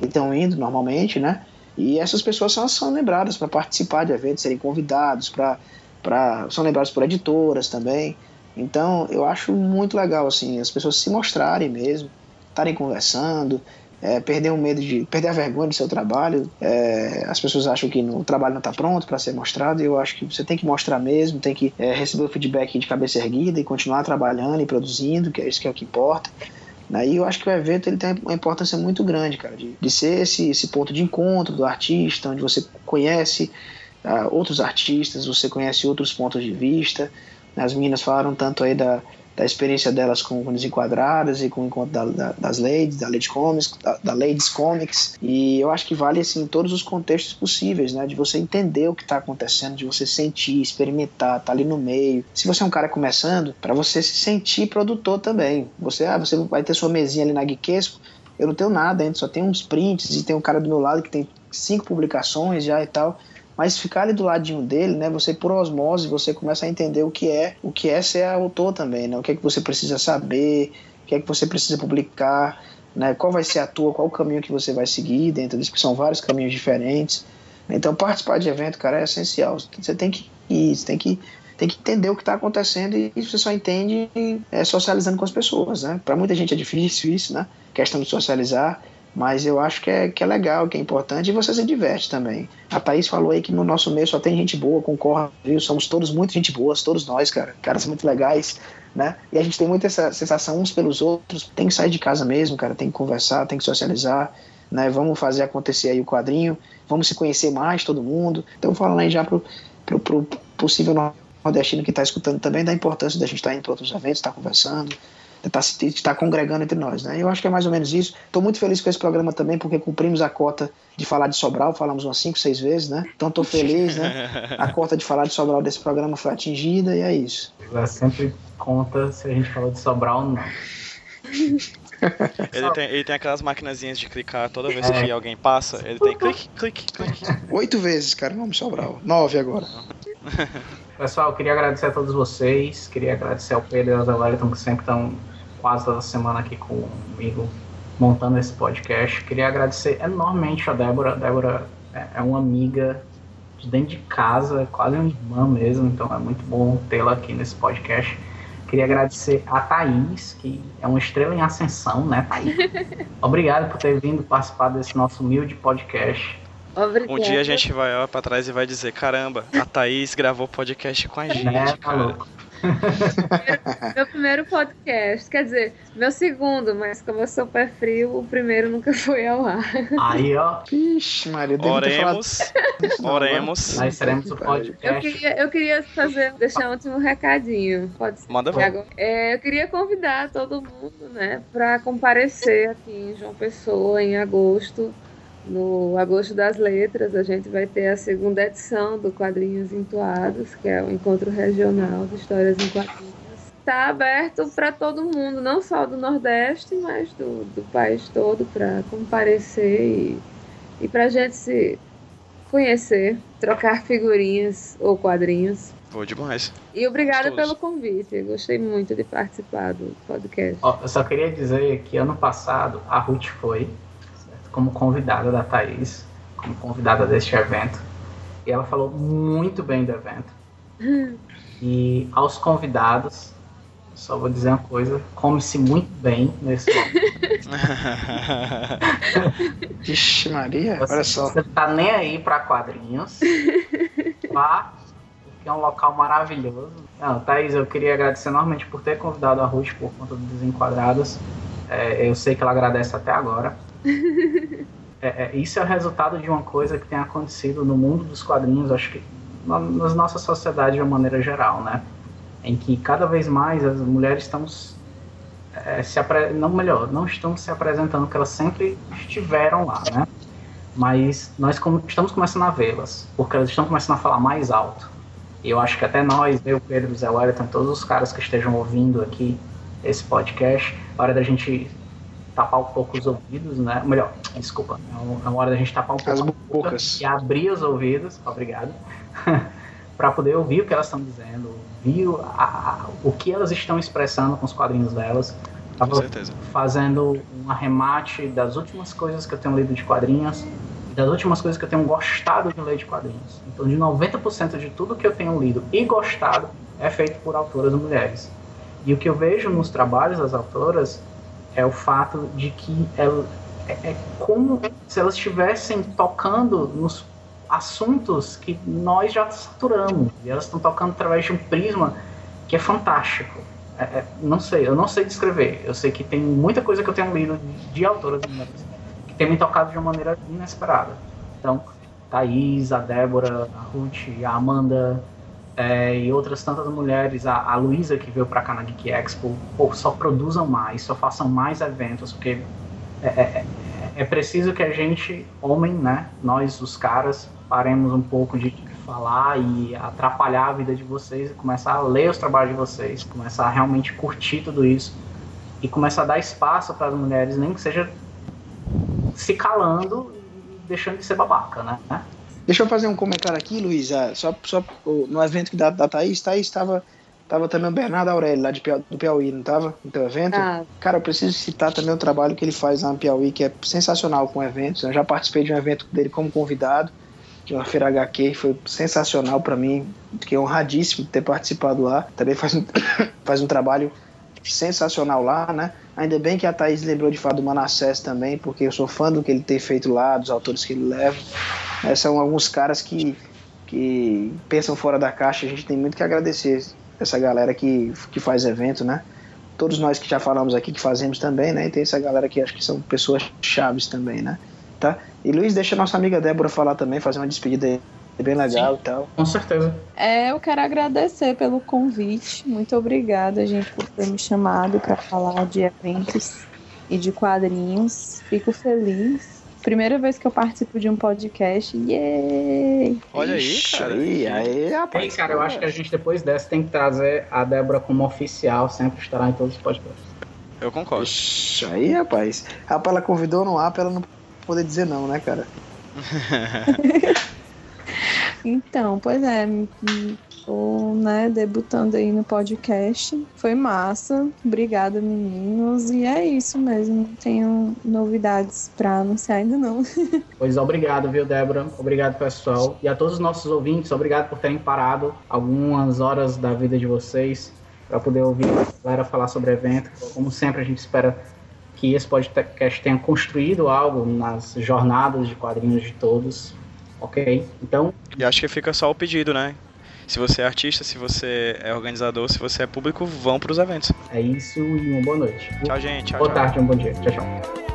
que estão indo normalmente, né? E essas pessoas são, são lembradas para participar de eventos, serem convidados, para são lembradas por editoras também. Então, eu acho muito legal, assim, as pessoas se mostrarem mesmo, estarem conversando, é, perder o medo de perder a vergonha do seu trabalho. É, as pessoas acham que no, o trabalho não está pronto para ser mostrado. E eu acho que você tem que mostrar mesmo, tem que é, receber o feedback de cabeça erguida e continuar trabalhando e produzindo, que é isso que é o que importa. Aí eu acho que o evento ele tem uma importância muito grande, cara, de, de ser esse, esse ponto de encontro do artista, onde você conhece uh, outros artistas, você conhece outros pontos de vista. As meninas falaram tanto aí da, da experiência delas com, Desenquadradas e com o encontro da, da, das Ladies, da Lady Comics, da, da, Ladies Comics. E eu acho que vale assim todos os contextos possíveis, né? De você entender o que está acontecendo, de você sentir, experimentar, tá ali no meio. Se você é um cara começando, para você se sentir produtor também. Você, ah, você vai ter sua mesinha ali na Geekesco, eu não tenho nada ainda, só tenho uns prints e tem um cara do meu lado que tem cinco publicações já e tal mas ficar ali do ladinho dele, né, você por osmose, você começa a entender o que é, o que é ser autor também, né? O que é que você precisa saber, o que é que você precisa publicar, né? Qual vai ser a tua, qual o caminho que você vai seguir dentro disso, que são vários caminhos diferentes. Então participar de evento, cara, é essencial. Você tem que ir, você tem que tem que entender o que está acontecendo e você só entende é, socializando com as pessoas, né? Para muita gente é difícil isso, né? Questão de socializar. Mas eu acho que é, que é legal, que é importante e você se diverte também. A Thaís falou aí que no nosso meio só tem gente boa, concordo, viu? Somos todos muito gente boas, todos nós, cara. Caras são muito legais, né? E a gente tem muita essa sensação uns pelos outros. Tem que sair de casa mesmo, cara. Tem que conversar, tem que socializar, né? Vamos fazer acontecer aí o quadrinho. Vamos se conhecer mais, todo mundo. Então falando aí já pro, pro, pro possível nordestino que está escutando também da importância da gente estar tá indo para outros eventos, estar tá conversando, está tá congregando entre nós. Né? Eu acho que é mais ou menos isso. Estou muito feliz com esse programa também, porque cumprimos a cota de falar de Sobral, falamos umas 5, 6 vezes, né? Então estou feliz, né? A cota de falar de Sobral desse programa foi atingida e é isso.
Ela sempre conta se a gente falou de Sobral ou não.
Ele tem, ele tem aquelas maquinazinhas de clicar toda vez que é. alguém passa, ele tem clique, clique, clique.
Oito vezes, cara, vamos Sobral. Nove agora.
Pessoal, queria agradecer a todos vocês, queria agradecer ao Pedro e ao Zé Wellington, que sempre estão quase toda semana aqui comigo montando esse podcast. Queria agradecer enormemente a Débora. A Débora é, é uma amiga de dentro de casa, quase uma irmã mesmo, então é muito bom tê-la aqui nesse podcast. Queria agradecer a Thaís, que é uma estrela em ascensão, né, Thaís? Obrigado por ter vindo participar desse nosso humilde podcast.
Obrigada. Um dia a gente vai olhar pra trás e vai dizer: caramba, a Thaís gravou podcast com a gente, é, cara.
Meu primeiro podcast, quer dizer, meu segundo, mas como eu sou pé frio, o primeiro nunca foi ao ar.
Aí, ó.
Ixi, Maria,
Oremos. Oremos.
Nós seremos o
Eu
podcast.
queria, eu queria fazer, deixar um último recadinho. Pode ser.
Manda ver.
É, eu queria convidar todo mundo, né, para comparecer aqui em João Pessoa em agosto. No Agosto das Letras, a gente vai ter a segunda edição do Quadrinhos Entoados, que é o encontro regional de histórias em quadrinhos. Está aberto para todo mundo, não só do Nordeste, mas do, do país todo, para comparecer e, e para a gente se conhecer, trocar figurinhas ou quadrinhos.
Pô, demais.
E obrigada
Gostoso.
pelo convite. Gostei muito de participar do podcast.
Ó, eu só queria dizer que ano passado a Ruth foi? Como convidada da Thaís, como convidada deste evento. E ela falou muito bem do evento. E aos convidados, só vou dizer uma coisa, come-se muito bem nesse momento.
Ixi, Maria,
Você,
olha só.
você tá nem aí pra quadrinhos. Vá, porque é um local maravilhoso. Não, Thaís, eu queria agradecer enormemente por ter convidado a Ruth por conta dos Desenquadrados. É, eu sei que ela agradece até agora. É, é, isso é o resultado de uma coisa que tem acontecido no mundo dos quadrinhos, acho que na, na nossa sociedade de uma maneira geral, né? Em que cada vez mais as mulheres estão é, se apre... não melhor, não estão se apresentando que elas sempre estiveram lá, né? Mas nós estamos começando a vê-las, porque elas estão começando a falar mais alto. E eu acho que até nós, eu, Pedro, Zé Wellington, todos os caras que estejam ouvindo aqui esse podcast, hora da gente tapar um pouco os ouvidos, né? Melhor, desculpa, é é uma hora da gente tapar um pouco
As bocas.
e abrir os ouvidos, obrigado, para poder ouvir o que elas estão dizendo, ouvir o- a- a- o que elas estão expressando com os quadrinhos delas.
Com
Tava
certeza.
fazendo um arremate das últimas coisas que eu tenho lido de quadrinhos e das últimas coisas que eu tenho gostado de ler de quadrinhos. Então, de 90% de tudo que eu tenho lido e gostado é feito por autoras mulheres. E o que eu vejo nos trabalhos das autoras é o fato de que ela, é, é como se elas estivessem tocando nos assuntos que nós já saturamos. E elas estão tocando através de um prisma que é fantástico. É, é, não sei, eu não sei descrever. Eu sei que tem muita coisa que eu tenho lido de, de autoras que tem me tocado de uma maneira inesperada. Então, Thaís, a Débora, a Ruth, a Amanda é, e outras tantas mulheres, a, a Luísa que veio pra cá na Geek Expo, pô, só produzam mais, só façam mais eventos, porque é, é, é preciso que a gente, homem, né, nós os caras, paremos um pouco de falar e atrapalhar a vida de vocês e começar a ler os trabalhos de vocês, começar a realmente curtir tudo isso e começar a dar espaço para as mulheres, nem que seja se calando e deixando de ser babaca, né?
Deixa eu fazer um comentário aqui, Luiz. Só, só no evento que da, da Thaís, Thaís estava tava também o Bernardo Aurélio, lá de do Piauí, não estava? No teu evento?
Ah.
Cara, eu preciso citar também o trabalho que ele faz lá no Piauí, que é sensacional com eventos. Eu já participei de um evento dele como convidado, de uma feira HQ, foi sensacional para mim. Fiquei honradíssimo de ter participado lá. Também faz um, faz um trabalho sensacional lá, né? Ainda bem que a Thaís lembrou de falar do Manassés também, porque eu sou fã do que ele tem feito lá, dos autores que ele leva. É, são alguns caras que, que pensam fora da caixa. A gente tem muito que agradecer essa galera que, que faz evento, né? Todos nós que já falamos aqui que fazemos também, né? E tem essa galera que acho que são pessoas chaves também, né? Tá? E Luiz, deixa a nossa amiga Débora falar também, fazer uma despedida aí, bem legal e tal.
Com certeza.
É, eu quero agradecer pelo convite. Muito obrigada, gente, por ter me chamado para falar de eventos e de quadrinhos. Fico feliz. Primeira vez que eu participo de um podcast. Yay!
Olha aí, cara.
Aí, aí, rapaz.
Ei, cara, eu acho que a gente depois dessa tem que trazer a Débora como oficial, sempre estará em todos os podcasts.
Eu concordo.
Isso aí, rapaz. Rapaz, ela convidou no ar pra ela não poder dizer não, né, cara?
Então, pois é, tô, né, debutando aí no podcast. Foi massa. Obrigada, meninos. E é isso mesmo. Não tenho novidades pra anunciar ainda não.
Pois obrigado, viu, Débora? Obrigado, pessoal. E a todos os nossos ouvintes, obrigado por terem parado algumas horas da vida de vocês para poder ouvir a galera falar sobre o evento. Como sempre, a gente espera que esse podcast tenha construído algo nas jornadas de quadrinhos de todos. Ok? Então,
E acho que fica só o pedido, né? Se você é artista, se você é organizador, se você é público, vão pros eventos.
É isso e uma boa noite.
Tchau, gente. Tchau,
boa
tchau.
tarde, um bom dia. Tchau, tchau.